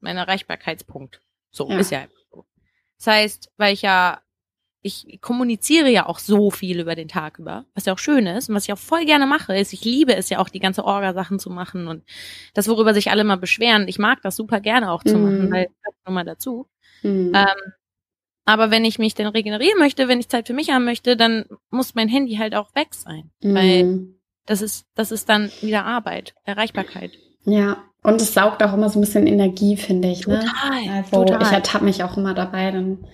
mein Erreichbarkeitspunkt. So, ja. ist ja. Das heißt, weil ich ja, ich kommuniziere ja auch so viel über den Tag über, was ja auch schön ist und was ich auch voll gerne mache, ist, ich liebe es ja auch, die ganze Orga-Sachen zu machen und das, worüber sich alle mal beschweren, ich mag das super gerne auch zu mhm. machen, weil das nur mal dazu. Mhm. Ähm, aber wenn ich mich dann regenerieren möchte, wenn ich Zeit für mich haben möchte, dann muss mein Handy halt auch weg sein. Mhm. Weil das ist, das ist dann wieder Arbeit, Erreichbarkeit. Ja, und es saugt auch immer so ein bisschen Energie, finde ich. Ne? Total, also total. ich ertappe mich auch immer dabei, dann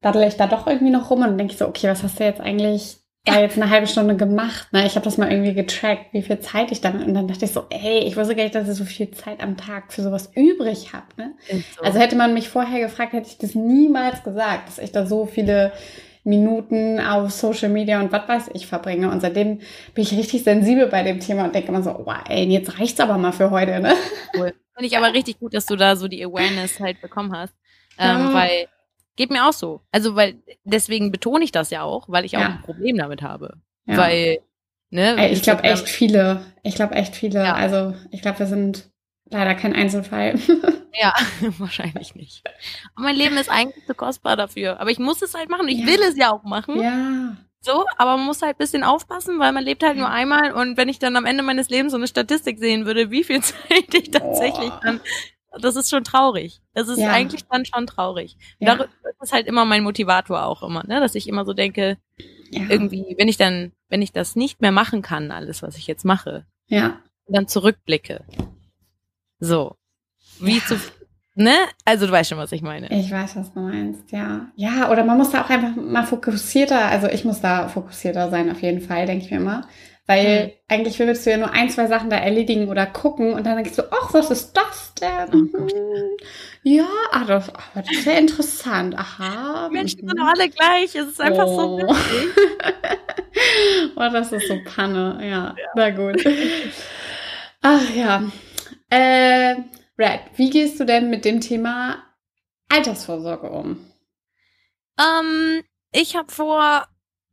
daddel ich da doch irgendwie noch rum und dann denke ich so, okay, was hast du jetzt eigentlich da jetzt eine halbe Stunde gemacht. Ne? Ich habe das mal irgendwie getrackt, wie viel Zeit ich dann und dann dachte ich so, ey, ich wusste gar nicht, dass ich so viel Zeit am Tag für sowas übrig habe. Ne? So. Also hätte man mich vorher gefragt, hätte ich das niemals gesagt, dass ich da so viele Minuten auf Social Media und was weiß ich verbringe. Und seitdem bin ich richtig sensibel bei dem Thema und denke immer so, oh, ey, jetzt reicht's aber mal für heute. Ne? Cool. Finde ich aber richtig gut, dass du da so die Awareness halt bekommen hast, ähm, ja. weil Geht mir auch so. Also, weil deswegen betone ich das ja auch, weil ich auch ja. ein Problem damit habe. Ja. Weil, ne? Ey, ich glaube echt viele. Ich glaube echt viele. Also, ich glaube, wir sind leider kein Einzelfall. ja, wahrscheinlich nicht. Und mein Leben ist eigentlich zu kostbar dafür. Aber ich muss es halt machen. Ich will es ja auch machen. Ja. So, aber man muss halt bisschen aufpassen, weil man lebt halt nur einmal und wenn ich dann am Ende meines Lebens so eine Statistik sehen würde, wie viel Zeit ich tatsächlich oh. dann das ist schon traurig. Das ist ja. eigentlich dann schon traurig. Ja. Das ist halt immer mein Motivator auch immer, ne? dass ich immer so denke, ja. irgendwie, wenn ich dann, wenn ich das nicht mehr machen kann, alles, was ich jetzt mache, ja. dann zurückblicke. So. Wie ja. zu, ne? Also du weißt schon, was ich meine. Ich weiß, was du meinst, ja. Ja, oder man muss da auch einfach mal fokussierter, also ich muss da fokussierter sein, auf jeden Fall, denke ich mir immer. Weil mhm. eigentlich willst du ja nur ein, zwei Sachen da erledigen oder gucken und dann denkst du, ach, was ist das denn? Mhm. Ja, ach, das, ach, das ist ja interessant. Aha. Menschen sind alle gleich. Es ist einfach oh. so witzig. oh, das ist so Panne. Ja, ja. na gut. Ach ja. Äh, Red, wie gehst du denn mit dem Thema Altersvorsorge um? Ähm, ich habe vor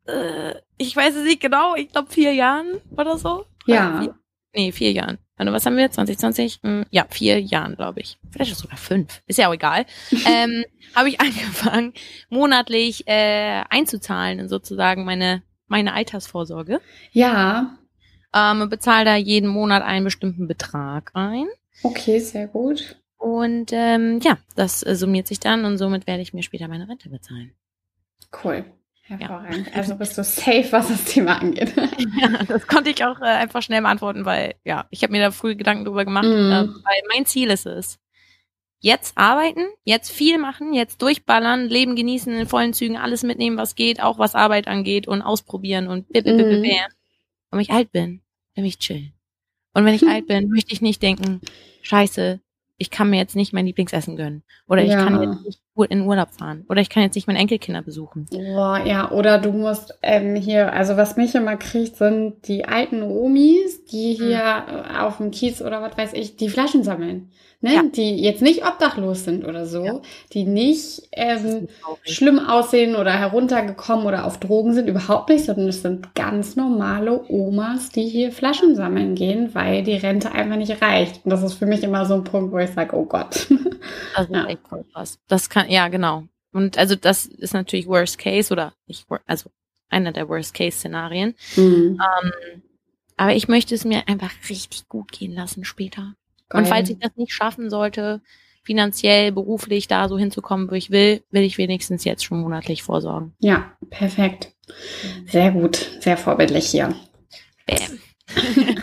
äh, ich weiß es nicht genau, ich glaube vier Jahren oder so. Ja. Vier, nee, vier Jahren. Also was haben wir? 2020? Hm, ja, vier Jahren, glaube ich. Vielleicht sogar fünf. Ist ja auch egal. ähm, habe ich angefangen, monatlich äh, einzuzahlen in sozusagen meine, meine Altersvorsorge. Ja. Ähm, bezahle da jeden Monat einen bestimmten Betrag ein. Okay, sehr gut. Und ähm, ja, das äh, summiert sich dann und somit werde ich mir später meine Rente bezahlen. Cool. Hervorragend. Ja. Also bist du safe, was das Thema angeht. ja, das konnte ich auch äh, einfach schnell beantworten, weil ja, ich habe mir da früh Gedanken drüber gemacht, mm. äh, weil mein Ziel ist es, jetzt arbeiten, jetzt viel machen, jetzt durchballern, Leben genießen, in vollen Zügen alles mitnehmen, was geht, auch was Arbeit angeht und ausprobieren und bip, bip, bip, bip, bip. Und wenn ich alt bin, will ich chillen. Und wenn ich alt bin, möchte ich nicht denken, scheiße, ich kann mir jetzt nicht mein Lieblingsessen gönnen. Oder ich ja. kann jetzt nicht in Urlaub fahren. Oder ich kann jetzt nicht meine Enkelkinder besuchen. Boah, ja, oder du musst ähm, hier, also was mich immer kriegt, sind die alten Omis, die hier mhm. auf dem Kies oder was weiß ich, die Flaschen sammeln ne? Ja. die jetzt nicht obdachlos sind oder so, ja. die nicht ähm, schlimm aussehen oder heruntergekommen oder auf Drogen sind, überhaupt nicht, sondern es sind ganz normale Omas, die hier Flaschen sammeln gehen, weil die Rente einfach nicht reicht. Und das ist für mich immer so ein Punkt, wo ich sage, oh Gott. Also ja. echt voll krass. Das kann, ja, genau. Und also das ist natürlich Worst Case oder nicht, also einer der Worst Case Szenarien. Mhm. Ähm, aber ich möchte es mir einfach richtig gut gehen lassen später. Geil. Und falls ich das nicht schaffen sollte, finanziell, beruflich da so hinzukommen, wo ich will, will ich wenigstens jetzt schon monatlich vorsorgen. Ja, perfekt. Sehr gut, sehr vorbildlich hier. Bam.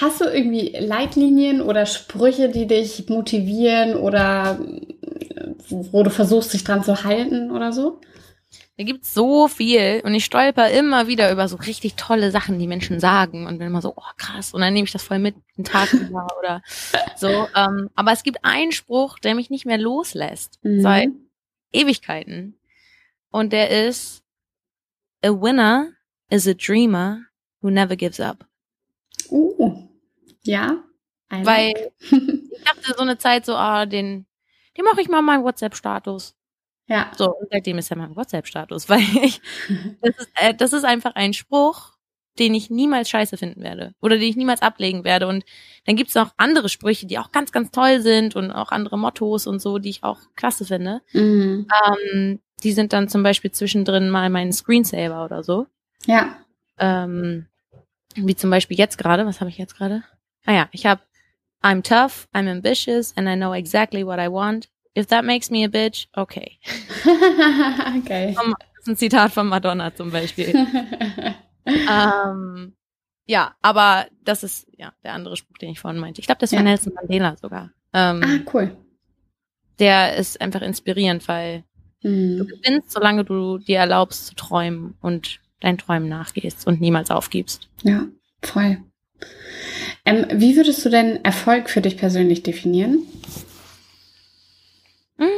Hast du irgendwie Leitlinien oder Sprüche, die dich motivieren oder wo du versuchst, dich dran zu halten oder so? Da gibt's so viel und ich stolper immer wieder über so richtig tolle Sachen, die Menschen sagen und bin immer so, oh krass, und dann nehme ich das voll mit den Tag über oder so. Ähm, aber es gibt einen Spruch, der mich nicht mehr loslässt mhm. seit Ewigkeiten. Und der ist, a winner is a dreamer who never gives up. Uh, ja. Weil ich dachte so eine Zeit so, ah, den, den mache ich mal meinen WhatsApp-Status. Ja. So, und seitdem ist er mein WhatsApp-Status, weil ich, das ist, äh, das ist einfach ein Spruch, den ich niemals scheiße finden werde oder den ich niemals ablegen werde. Und dann gibt's noch andere Sprüche, die auch ganz, ganz toll sind und auch andere Mottos und so, die ich auch klasse finde. Mhm. Ähm, die sind dann zum Beispiel zwischendrin mal mein Screensaver oder so. Ja. Ähm, wie zum Beispiel jetzt gerade, was habe ich jetzt gerade? Ah ja, ich habe I'm tough, I'm ambitious and I know exactly what I want. If that makes me a bitch, okay. okay. Das ist ein Zitat von Madonna zum Beispiel. ähm, ja, aber das ist ja der andere Spruch, den ich vorhin meinte. Ich glaube, das war ja. Nelson Mandela sogar. Ähm, ah, cool. Der ist einfach inspirierend, weil hm. du gewinnst, solange du dir erlaubst zu träumen und deinen Träumen nachgehst und niemals aufgibst. Ja, voll. Ähm, wie würdest du denn Erfolg für dich persönlich definieren? Hm,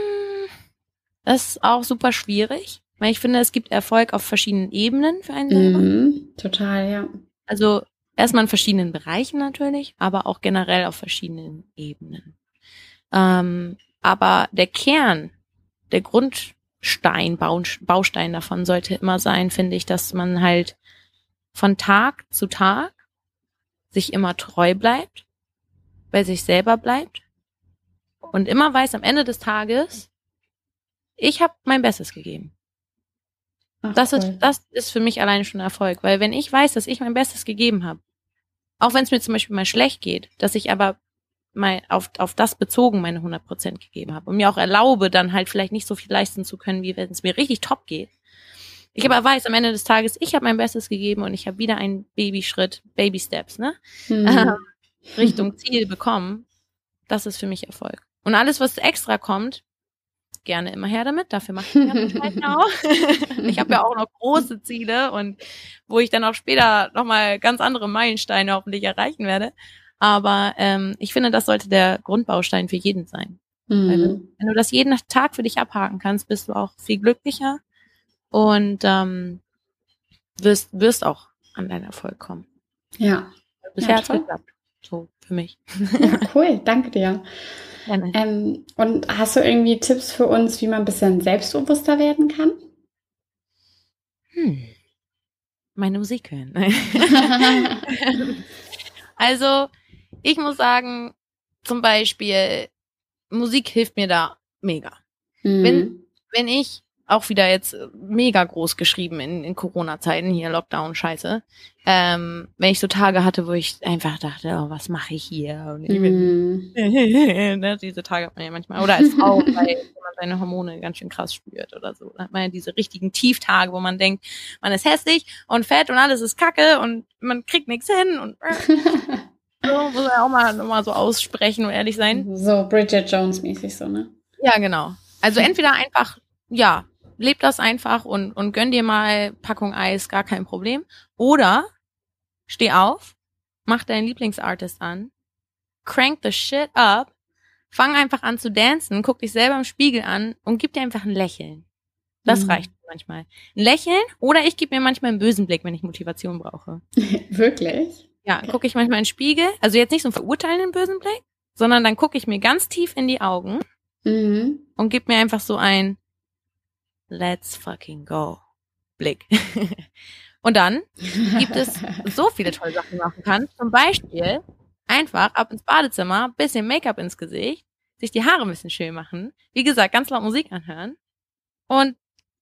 das ist auch super schwierig, weil ich finde, es gibt Erfolg auf verschiedenen Ebenen für einen selber. Mhm, total, ja. Also erstmal in verschiedenen Bereichen natürlich, aber auch generell auf verschiedenen Ebenen. Ähm, aber der Kern, der Grundstein, Baustein davon sollte immer sein, finde ich, dass man halt von Tag zu Tag sich immer treu bleibt, bei sich selber bleibt und immer weiß am Ende des Tages, ich habe mein Bestes gegeben. Ach, das, ist, das ist für mich alleine schon Erfolg, weil wenn ich weiß, dass ich mein Bestes gegeben habe, auch wenn es mir zum Beispiel mal schlecht geht, dass ich aber mal auf, auf das bezogen meine 100 Prozent gegeben habe und mir auch erlaube, dann halt vielleicht nicht so viel leisten zu können, wie wenn es mir richtig top geht. Ich aber weiß am Ende des Tages, ich habe mein Bestes gegeben und ich habe wieder einen Babyschritt, Baby Steps, ne? Mhm. Ähm, Richtung Ziel bekommen. Das ist für mich Erfolg. Und alles, was extra kommt, gerne immer her damit. Dafür mache ich ja auch. ich habe ja auch noch große Ziele und wo ich dann auch später nochmal ganz andere Meilensteine hoffentlich erreichen werde. Aber ähm, ich finde, das sollte der Grundbaustein für jeden sein. Mhm. Weil, wenn du das jeden Tag für dich abhaken kannst, bist du auch viel glücklicher und ähm, wirst, wirst auch an deinen Erfolg kommen. Ja. Bisher ja, hat es geklappt. So, für mich. Ja, cool, danke dir. Ähm, und hast du irgendwie Tipps für uns, wie man ein bisschen selbstbewusster werden kann? Hm. Meine Musik hören. also, ich muss sagen, zum Beispiel, Musik hilft mir da mega. Mhm. Wenn, wenn ich auch wieder jetzt äh, mega groß geschrieben in, in Corona-Zeiten, hier Lockdown, scheiße. Ähm, wenn ich so Tage hatte, wo ich einfach dachte, oh, was mache ich hier? Und ich mm. ne, diese Tage hat man ja manchmal, oder als Frau, weil man seine Hormone ganz schön krass spürt oder so. Da hat man ja diese richtigen Tieftage, wo man denkt, man ist hässlich und fett und alles ist kacke und man kriegt nichts hin und äh. so muss man auch mal, mal so aussprechen und ehrlich sein. So Bridget Jones mäßig so, ne? Ja, genau. Also entweder einfach, ja, leb das einfach und, und gönn dir mal Packung Eis, gar kein Problem. Oder steh auf, mach deinen Lieblingsartist an, crank the shit up, fang einfach an zu dancen, guck dich selber im Spiegel an und gib dir einfach ein Lächeln. Das mhm. reicht manchmal. Ein Lächeln oder ich gebe mir manchmal einen bösen Blick, wenn ich Motivation brauche. Wirklich? Ja, okay. gucke ich manchmal in den Spiegel. Also jetzt nicht so einen verurteilenden bösen Blick, sondern dann gucke ich mir ganz tief in die Augen mhm. und gib mir einfach so ein Let's fucking go. Blick. Und dann gibt es so viele tolle Sachen, die man machen kann. Zum Beispiel einfach ab ins Badezimmer, bisschen Make-up ins Gesicht, sich die Haare ein bisschen schön machen. Wie gesagt, ganz laut Musik anhören und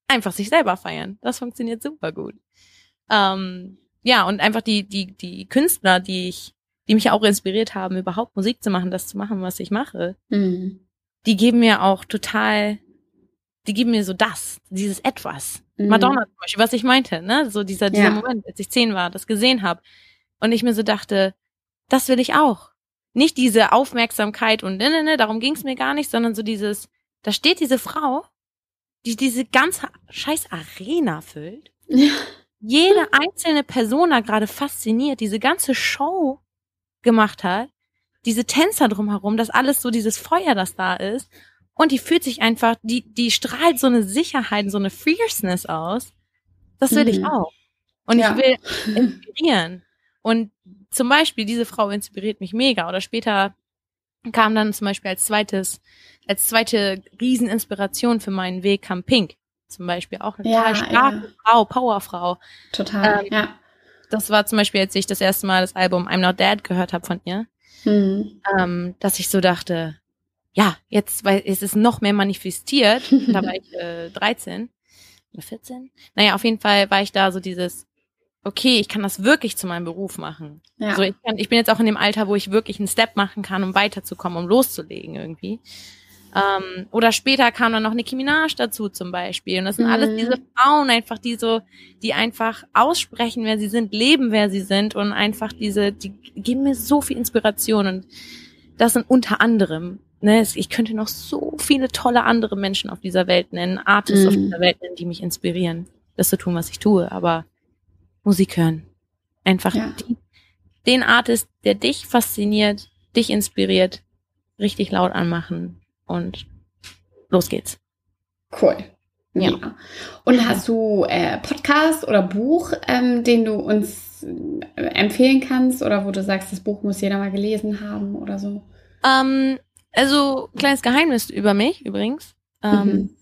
einfach sich selber feiern. Das funktioniert super gut. Ähm, ja, und einfach die, die, die Künstler, die ich, die mich auch inspiriert haben, überhaupt Musik zu machen, das zu machen, was ich mache, mhm. die geben mir auch total die geben mir so das, dieses Etwas. Mhm. Madonna zum Beispiel, was ich meinte, ne? So dieser, dieser ja. Moment, als ich zehn war, das gesehen habe. Und ich mir so dachte, das will ich auch. Nicht diese Aufmerksamkeit und ne, ne, ne, darum ging's mir gar nicht, sondern so dieses, da steht diese Frau die diese ganze scheiß Arena füllt. Ja. Jede einzelne Person da gerade fasziniert, diese ganze Show gemacht hat, diese Tänzer drumherum, das alles so dieses Feuer, das da ist. Und die fühlt sich einfach, die, die strahlt so eine Sicherheit, so eine Fierceness aus. Das will mhm. ich auch. Und ja. ich will inspirieren. Und zum Beispiel, diese Frau inspiriert mich mega. Oder später kam dann zum Beispiel als zweites, als zweite Rieseninspiration für meinen Weg kam Pink. Zum Beispiel auch eine ja, total starke ja. Frau, Powerfrau. Total, ähm, ja. Das war zum Beispiel, als ich das erste Mal das Album I'm Not Dead gehört habe von ihr, mhm. ähm, dass ich so dachte, ja, jetzt, weil es ist noch mehr manifestiert. da war ich äh, 13 oder 14. Naja, auf jeden Fall war ich da so dieses, okay, ich kann das wirklich zu meinem Beruf machen. Ja. So, ich, kann, ich bin jetzt auch in dem Alter, wo ich wirklich einen Step machen kann, um weiterzukommen, um loszulegen irgendwie. Ähm, oder später kam dann noch Nicki Minaj dazu zum Beispiel. Und das sind mhm. alles diese Frauen einfach, die so, die einfach aussprechen, wer sie sind, leben, wer sie sind und einfach diese, die geben mir so viel Inspiration. Und das sind unter anderem, ne, ich könnte noch so viele tolle andere Menschen auf dieser Welt nennen, Artists mhm. auf dieser Welt nennen, die mich inspirieren, das zu tun, was ich tue. Aber Musik hören. Einfach ja. die, den Artist, der dich fasziniert, dich inspiriert, richtig laut anmachen und los geht's. Cool. Ja. ja. Und hast du äh, Podcast oder Buch, ähm, den du uns äh, empfehlen kannst oder wo du sagst, das Buch muss jeder mal gelesen haben oder so? Ähm, also, kleines Geheimnis über mich übrigens. Ähm, mhm.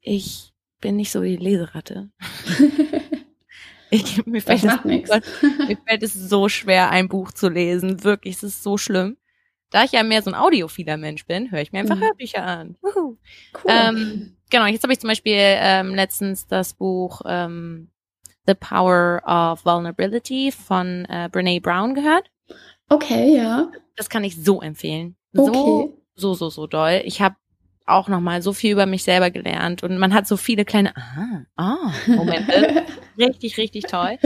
Ich bin nicht so die Leseratte. Ich, mir, fällt das, mir fällt es so schwer, ein Buch zu lesen. Wirklich, es ist so schlimm. Da ich ja mehr so ein audiophiler Mensch bin, höre ich mir einfach mhm. Hörbücher an. Cool. Ähm, genau, jetzt habe ich zum Beispiel ähm, letztens das Buch ähm, The Power of Vulnerability von äh, Brene Brown gehört. Okay, ja. Das kann ich so empfehlen. So, okay. so, so, so doll. Ich habe auch nochmal so viel über mich selber gelernt und man hat so viele kleine ah, ah Momente. richtig, richtig toll.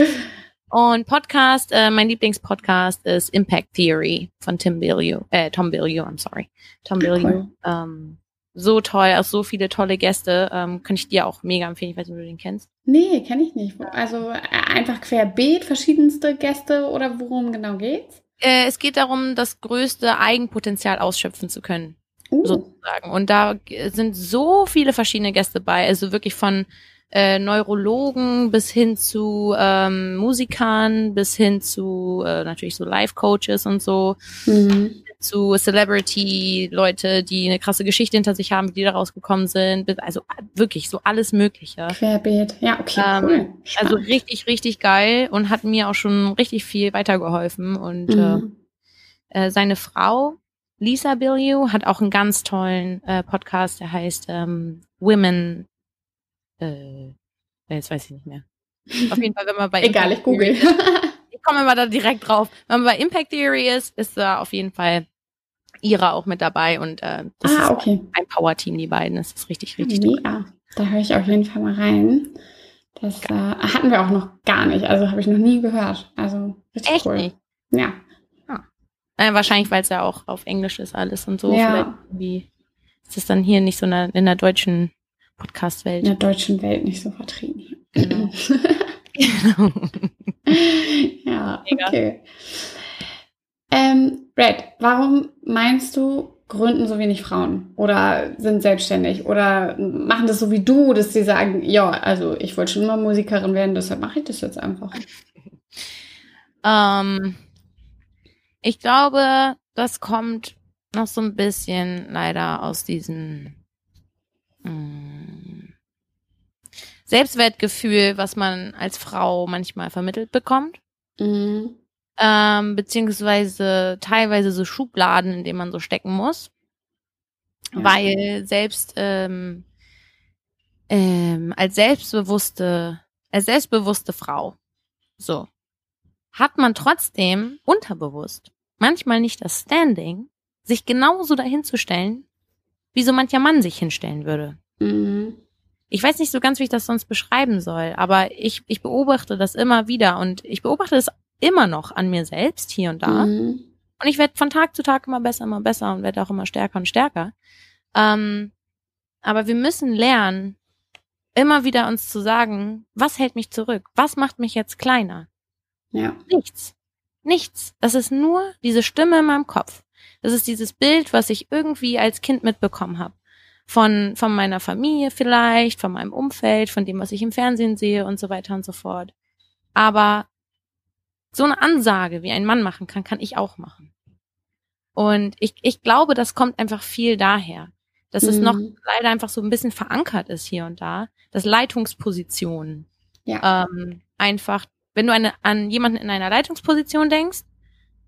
Und Podcast, äh, mein Lieblingspodcast ist Impact Theory von Tim Bilyeu, äh, Tom Bilyeu, I'm sorry. Tom Bilyeu. Ähm, so toll, auch so viele tolle Gäste. Ähm, kann ich dir auch mega empfehlen. Ich weiß nicht, ob du den kennst. Nee, kenne ich nicht. Also äh, einfach querbeet, verschiedenste Gäste oder worum genau geht's? Äh, es geht darum, das größte Eigenpotenzial ausschöpfen zu können. Uh. sozusagen. Und da sind so viele verschiedene Gäste bei, also wirklich von äh, Neurologen bis hin zu ähm, Musikern, bis hin zu äh, natürlich so Life-Coaches und so, mhm. Zu Celebrity-Leute, die eine krasse Geschichte hinter sich haben, die da rausgekommen sind, also wirklich so alles Mögliche. Querbeet, ja, okay, ähm, cool. Also richtig, richtig geil und hat mir auch schon richtig viel weitergeholfen und mhm. äh, äh, seine Frau, Lisa Bilyeu hat auch einen ganz tollen äh, Podcast, der heißt ähm, Women. Äh, jetzt weiß ich nicht mehr. Auf jeden Fall, wenn man bei egal, ich google. Ich komme immer da direkt drauf. Wenn man bei Impact Theory ist, ist da auf jeden Fall Ira auch mit dabei und äh, das ah, ist okay. ein Power-Team, die beiden. Das ist richtig, richtig Mega. Toll. Da höre ich auf jeden Fall mal rein. Das äh, hatten wir auch noch gar nicht. Also habe ich noch nie gehört. Also richtig Echt cool. Nicht? Ja. Äh, wahrscheinlich, weil es ja auch auf Englisch ist alles und so. Ja. Irgendwie ist es dann hier nicht so in der, in der deutschen Podcast-Welt. In der deutschen Welt nicht so vertrieben. Genau. genau. ja, okay. Ähm, Red, warum meinst du, gründen so wenig Frauen oder sind selbstständig oder machen das so wie du, dass sie sagen, ja, also ich wollte schon immer Musikerin werden, deshalb mache ich das jetzt einfach. Ähm, ich glaube, das kommt noch so ein bisschen leider aus diesem mh, mm, Selbstwertgefühl, was man als Frau manchmal vermittelt bekommt. Mhm. Ähm, beziehungsweise teilweise so Schubladen, in denen man so stecken muss. Ja. Weil selbst ähm, ähm, als selbstbewusste, als selbstbewusste Frau, so, hat man trotzdem unterbewusst manchmal nicht das Standing, sich genauso dahinzustellen, wie so mancher Mann sich hinstellen würde. Mhm. Ich weiß nicht so ganz, wie ich das sonst beschreiben soll, aber ich, ich beobachte das immer wieder und ich beobachte es immer noch an mir selbst hier und da. Mhm. Und ich werde von Tag zu Tag immer besser, immer besser und werde auch immer stärker und stärker. Ähm, Aber wir müssen lernen, immer wieder uns zu sagen, was hält mich zurück? Was macht mich jetzt kleiner? Ja. Nichts. Nichts. Das ist nur diese Stimme in meinem Kopf. Das ist dieses Bild, was ich irgendwie als Kind mitbekommen habe. Von, von meiner Familie vielleicht, von meinem Umfeld, von dem, was ich im Fernsehen sehe und so weiter und so fort. Aber so eine Ansage, wie ein Mann machen kann, kann ich auch machen. Und ich, ich glaube, das kommt einfach viel daher, dass mhm. es noch mhm. leider einfach so ein bisschen verankert ist hier und da, dass Leitungspositionen ja. ähm, einfach, wenn du eine, an jemanden in einer Leitungsposition denkst,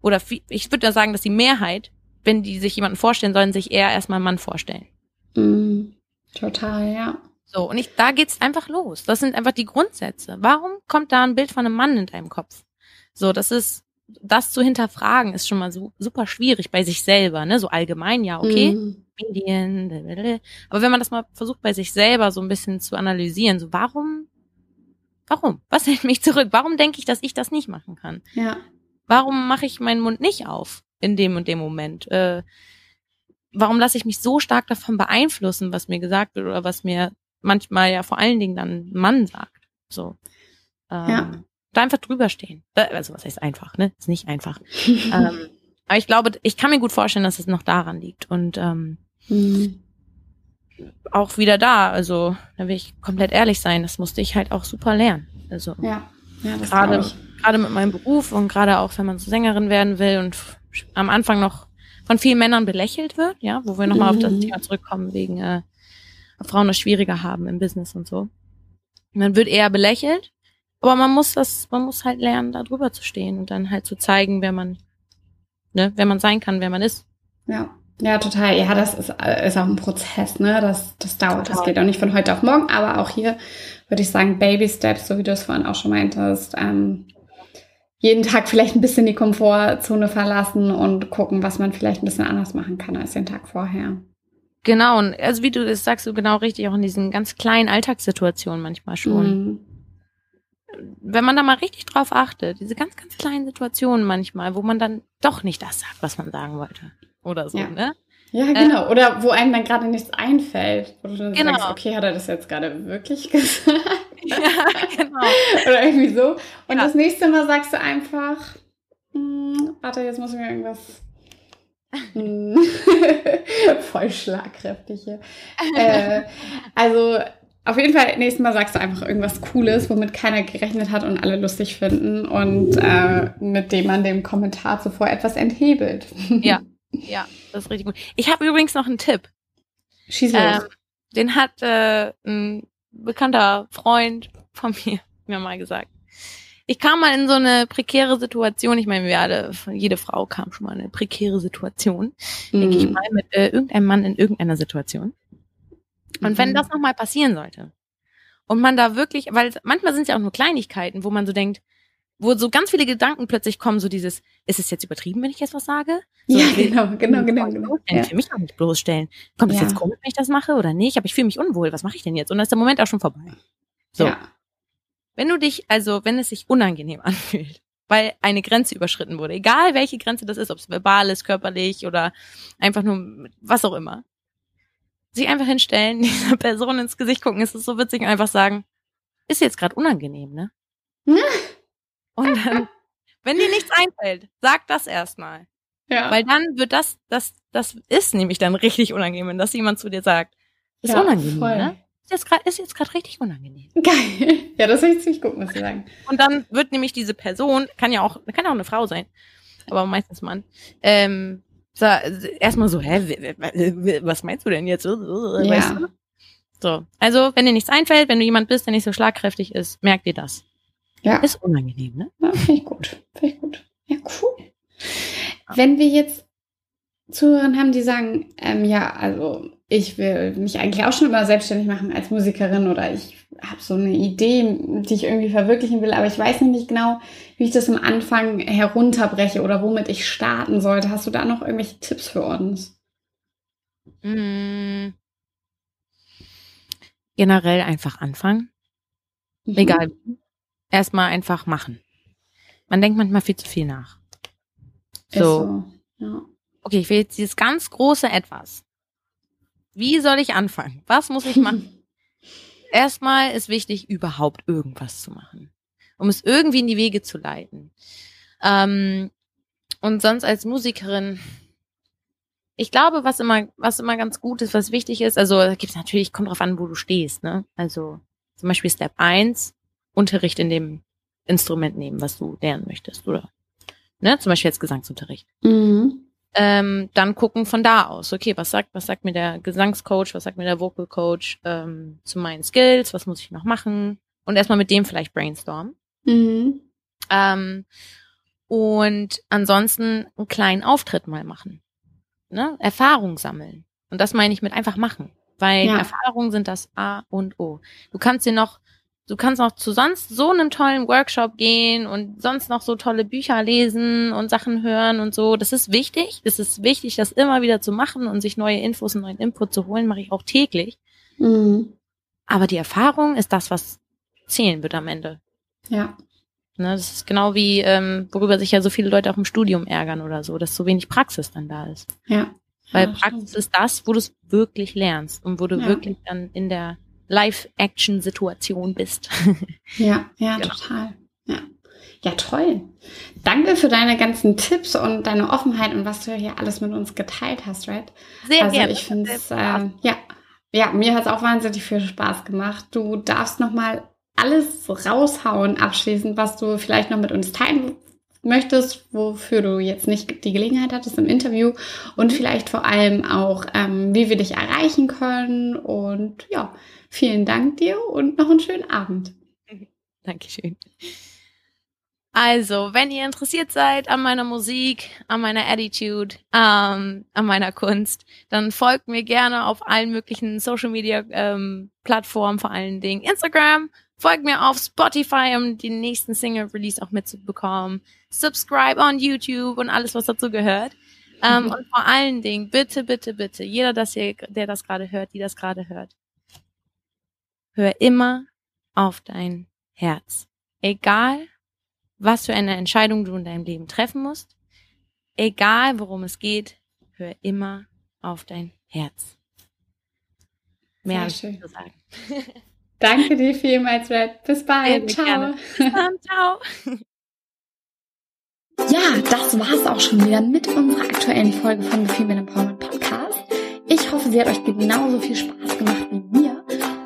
oder ich würde da sagen, dass die Mehrheit, wenn die sich jemanden vorstellen sollen, sich eher erstmal einen Mann vorstellen. Mhm. Total, ja. So, und ich, da geht's einfach los. Das sind einfach die Grundsätze. Warum kommt da ein Bild von einem Mann in deinem Kopf? So, das ist, das zu hinterfragen ist schon mal so, super schwierig bei sich selber, ne? So allgemein, ja, okay. Mhm. Medien, aber wenn man das mal versucht bei sich selber so ein bisschen zu analysieren, so warum, warum? Was hält mich zurück? Warum denke ich, dass ich das nicht machen kann? Ja. Warum mache ich meinen Mund nicht auf in dem und dem Moment? Äh, warum lasse ich mich so stark davon beeinflussen, was mir gesagt wird oder was mir manchmal ja vor allen Dingen dann ein Mann sagt? So. Ähm, ja da einfach drüber stehen. Also was heißt einfach, ne? Ist nicht einfach. ähm, aber ich glaube, ich kann mir gut vorstellen, dass es noch daran liegt. Und ähm, mhm. auch wieder da, also da will ich komplett ehrlich sein, das musste ich halt auch super lernen. Also ja, ja gerade gerade mit meinem Beruf und gerade auch, wenn man so Sängerin werden will und am Anfang noch von vielen Männern belächelt wird, ja, wo wir nochmal mhm. auf das mhm. Thema zurückkommen, wegen äh, Frauen es schwieriger haben im Business und so. Man wird eher belächelt aber man muss das, man muss halt lernen, da drüber zu stehen und dann halt zu zeigen, wer man, ne, wer man sein kann, wer man ist. Ja. Ja, total. Ja, das ist, ist auch ein Prozess, ne? Das, das dauert. Total. Das geht auch nicht von heute auf morgen, aber auch hier würde ich sagen, Baby Steps, so wie du es vorhin auch schon meintest, ähm, jeden Tag vielleicht ein bisschen die Komfortzone verlassen und gucken, was man vielleicht ein bisschen anders machen kann als den Tag vorher. Genau, und also wie du das sagst, du genau richtig, auch in diesen ganz kleinen Alltagssituationen manchmal schon. Mhm wenn man da mal richtig drauf achtet, diese ganz, ganz kleinen Situationen manchmal, wo man dann doch nicht das sagt, was man sagen wollte. Oder so, ja. ne? Ja, genau. Äh, Oder wo einem dann gerade nichts einfällt. Wo du dann genau. sagst, okay, hat er das jetzt gerade wirklich gesagt? Ja, genau. Oder irgendwie so. Und ja. das nächste Mal sagst du einfach, hm, warte, jetzt muss ich mir irgendwas hm. voll schlagkräftig hier. äh, also auf jeden Fall, nächstes Mal sagst du einfach irgendwas Cooles, womit keiner gerechnet hat und alle lustig finden und äh, mit dem man dem Kommentar zuvor etwas enthebelt. Ja, ja, das ist richtig gut. Ich habe übrigens noch einen Tipp. Schieß los. Ähm, den hat äh, ein bekannter Freund von mir mir mal gesagt. Ich kam mal in so eine prekäre Situation. Ich meine, wir alle, jede Frau kam schon mal in eine prekäre Situation. Mhm. Denke ich mal, mit äh, irgendeinem Mann in irgendeiner Situation. Und wenn mhm. das nochmal passieren sollte und man da wirklich, weil manchmal sind es ja auch nur Kleinigkeiten, wo man so denkt, wo so ganz viele Gedanken plötzlich kommen, so dieses, ist es jetzt übertrieben, wenn ich jetzt was sage? So, ja, genau, genau, genau. genau. Ja. Für mich auch nicht bloßstellen. Kommt es ja. jetzt komisch, wenn ich das mache oder nicht? Aber ich fühle mich unwohl. Was mache ich denn jetzt? Und dann ist der Moment auch schon vorbei. So. Ja. Wenn du dich, also wenn es sich unangenehm anfühlt, weil eine Grenze überschritten wurde, egal welche Grenze das ist, ob es verbal ist, körperlich oder einfach nur was auch immer, sich einfach hinstellen, dieser Person ins Gesicht gucken, ist es so witzig und einfach sagen, ist jetzt gerade unangenehm, ne? und dann, wenn dir nichts einfällt, sag das erstmal. Ja. Weil dann wird das, das, das ist nämlich dann richtig unangenehm, wenn das jemand zu dir sagt. Ist ja, unangenehm, voll. ne? Ist jetzt gerade, ist jetzt gerade richtig unangenehm. Geil. Ja, das ist ziemlich gut, muss ich sagen. Und dann wird nämlich diese Person, kann ja auch, kann ja auch eine Frau sein, aber meistens Mann, ähm, so, erstmal so, hä, was meinst du denn jetzt? Weißt ja. du? So, also wenn dir nichts einfällt, wenn du jemand bist, der nicht so schlagkräftig ist, merk dir das. Ja. Ist unangenehm, ne? Ja, finde ich gut. Finde ich gut. Ja, cool. Wenn wir jetzt Zuhörer haben, die sagen, ähm, ja, also ich will mich eigentlich auch schon immer selbstständig machen als Musikerin oder ich habe so eine Idee, die ich irgendwie verwirklichen will, aber ich weiß nicht genau, wie ich das am Anfang herunterbreche oder womit ich starten sollte. Hast du da noch irgendwelche Tipps für uns? Mm. Generell einfach anfangen. Mhm. Egal. Erstmal einfach machen. Man denkt manchmal viel zu viel nach. So. so. Ja. Okay, ich will jetzt dieses ganz große Etwas. Wie soll ich anfangen? Was muss ich machen? Erstmal ist wichtig, überhaupt irgendwas zu machen, um es irgendwie in die Wege zu leiten. Ähm, und sonst als Musikerin, ich glaube, was immer, was immer ganz gut ist, was wichtig ist, also gibt es natürlich, kommt drauf an, wo du stehst, ne? Also zum Beispiel Step 1, Unterricht in dem Instrument nehmen, was du lernen möchtest, oder? Ne? Zum Beispiel jetzt Gesangsunterricht. Mhm. Ähm, dann gucken von da aus, okay, was sagt, was sagt mir der Gesangscoach, was sagt mir der Vocal Coach ähm, zu meinen Skills, was muss ich noch machen? Und erstmal mit dem vielleicht brainstormen. Mhm. Ähm, und ansonsten einen kleinen Auftritt mal machen. Ne? Erfahrung sammeln. Und das meine ich mit einfach machen. Weil ja. Erfahrungen sind das A und O. Du kannst dir noch, du kannst noch zu sonst so einem tollen Workshop gehen und sonst noch so tolle Bücher lesen und Sachen hören und so. Das ist wichtig. Das ist wichtig, das immer wieder zu machen und sich neue Infos und neuen Input zu holen, mache ich auch täglich. Mhm. Aber die Erfahrung ist das, was zählen wird am Ende. Ja. Ne, das ist genau wie, ähm, worüber sich ja so viele Leute auch im Studium ärgern oder so, dass so wenig Praxis dann da ist. Ja. Weil ja, Praxis stimmt. ist das, wo du es wirklich lernst und wo du ja. wirklich dann in der Live-Action-Situation bist. ja, ja, genau. total. Ja. Ja, toll. Danke für deine ganzen Tipps und deine Offenheit und was du hier alles mit uns geteilt hast, right? Sehr also gerne. Ich finde es, äh, ja, ja, mir hat es auch wahnsinnig viel Spaß gemacht. Du darfst nochmal alles raushauen abschließend, was du vielleicht noch mit uns teilen möchtest, wofür du jetzt nicht die Gelegenheit hattest im Interview und vielleicht vor allem auch, ähm, wie wir dich erreichen können. Und ja, vielen Dank dir und noch einen schönen Abend. Dankeschön. Also, wenn ihr interessiert seid an meiner Musik, an meiner Attitude, ähm, an meiner Kunst, dann folgt mir gerne auf allen möglichen Social Media ähm, Plattformen, vor allen Dingen Instagram, Folgt mir auf Spotify, um den nächsten Single-Release auch mitzubekommen. Subscribe on YouTube und alles, was dazu gehört. Ähm, und vor allen Dingen, bitte, bitte, bitte, jeder, das hier, der das gerade hört, die das gerade hört, hör immer auf dein Herz. Egal, was für eine Entscheidung du in deinem Leben treffen musst, egal worum es geht, hör immer auf dein Herz. Mehr Sehr schön. zu sagen. Danke dir vielmals, Red. Bis bald. Ciao. Gerne. Bis dann. Ciao. Ja, das war's auch schon wieder mit unserer aktuellen Folge von The Female Empowerment Podcast. Ich hoffe, sie hat euch genauso viel Spaß gemacht wie mir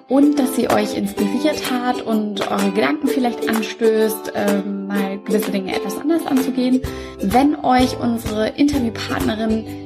und dass sie euch inspiriert hat und eure Gedanken vielleicht anstößt, ähm, mal gewisse Dinge etwas anders anzugehen. Wenn euch unsere Interviewpartnerin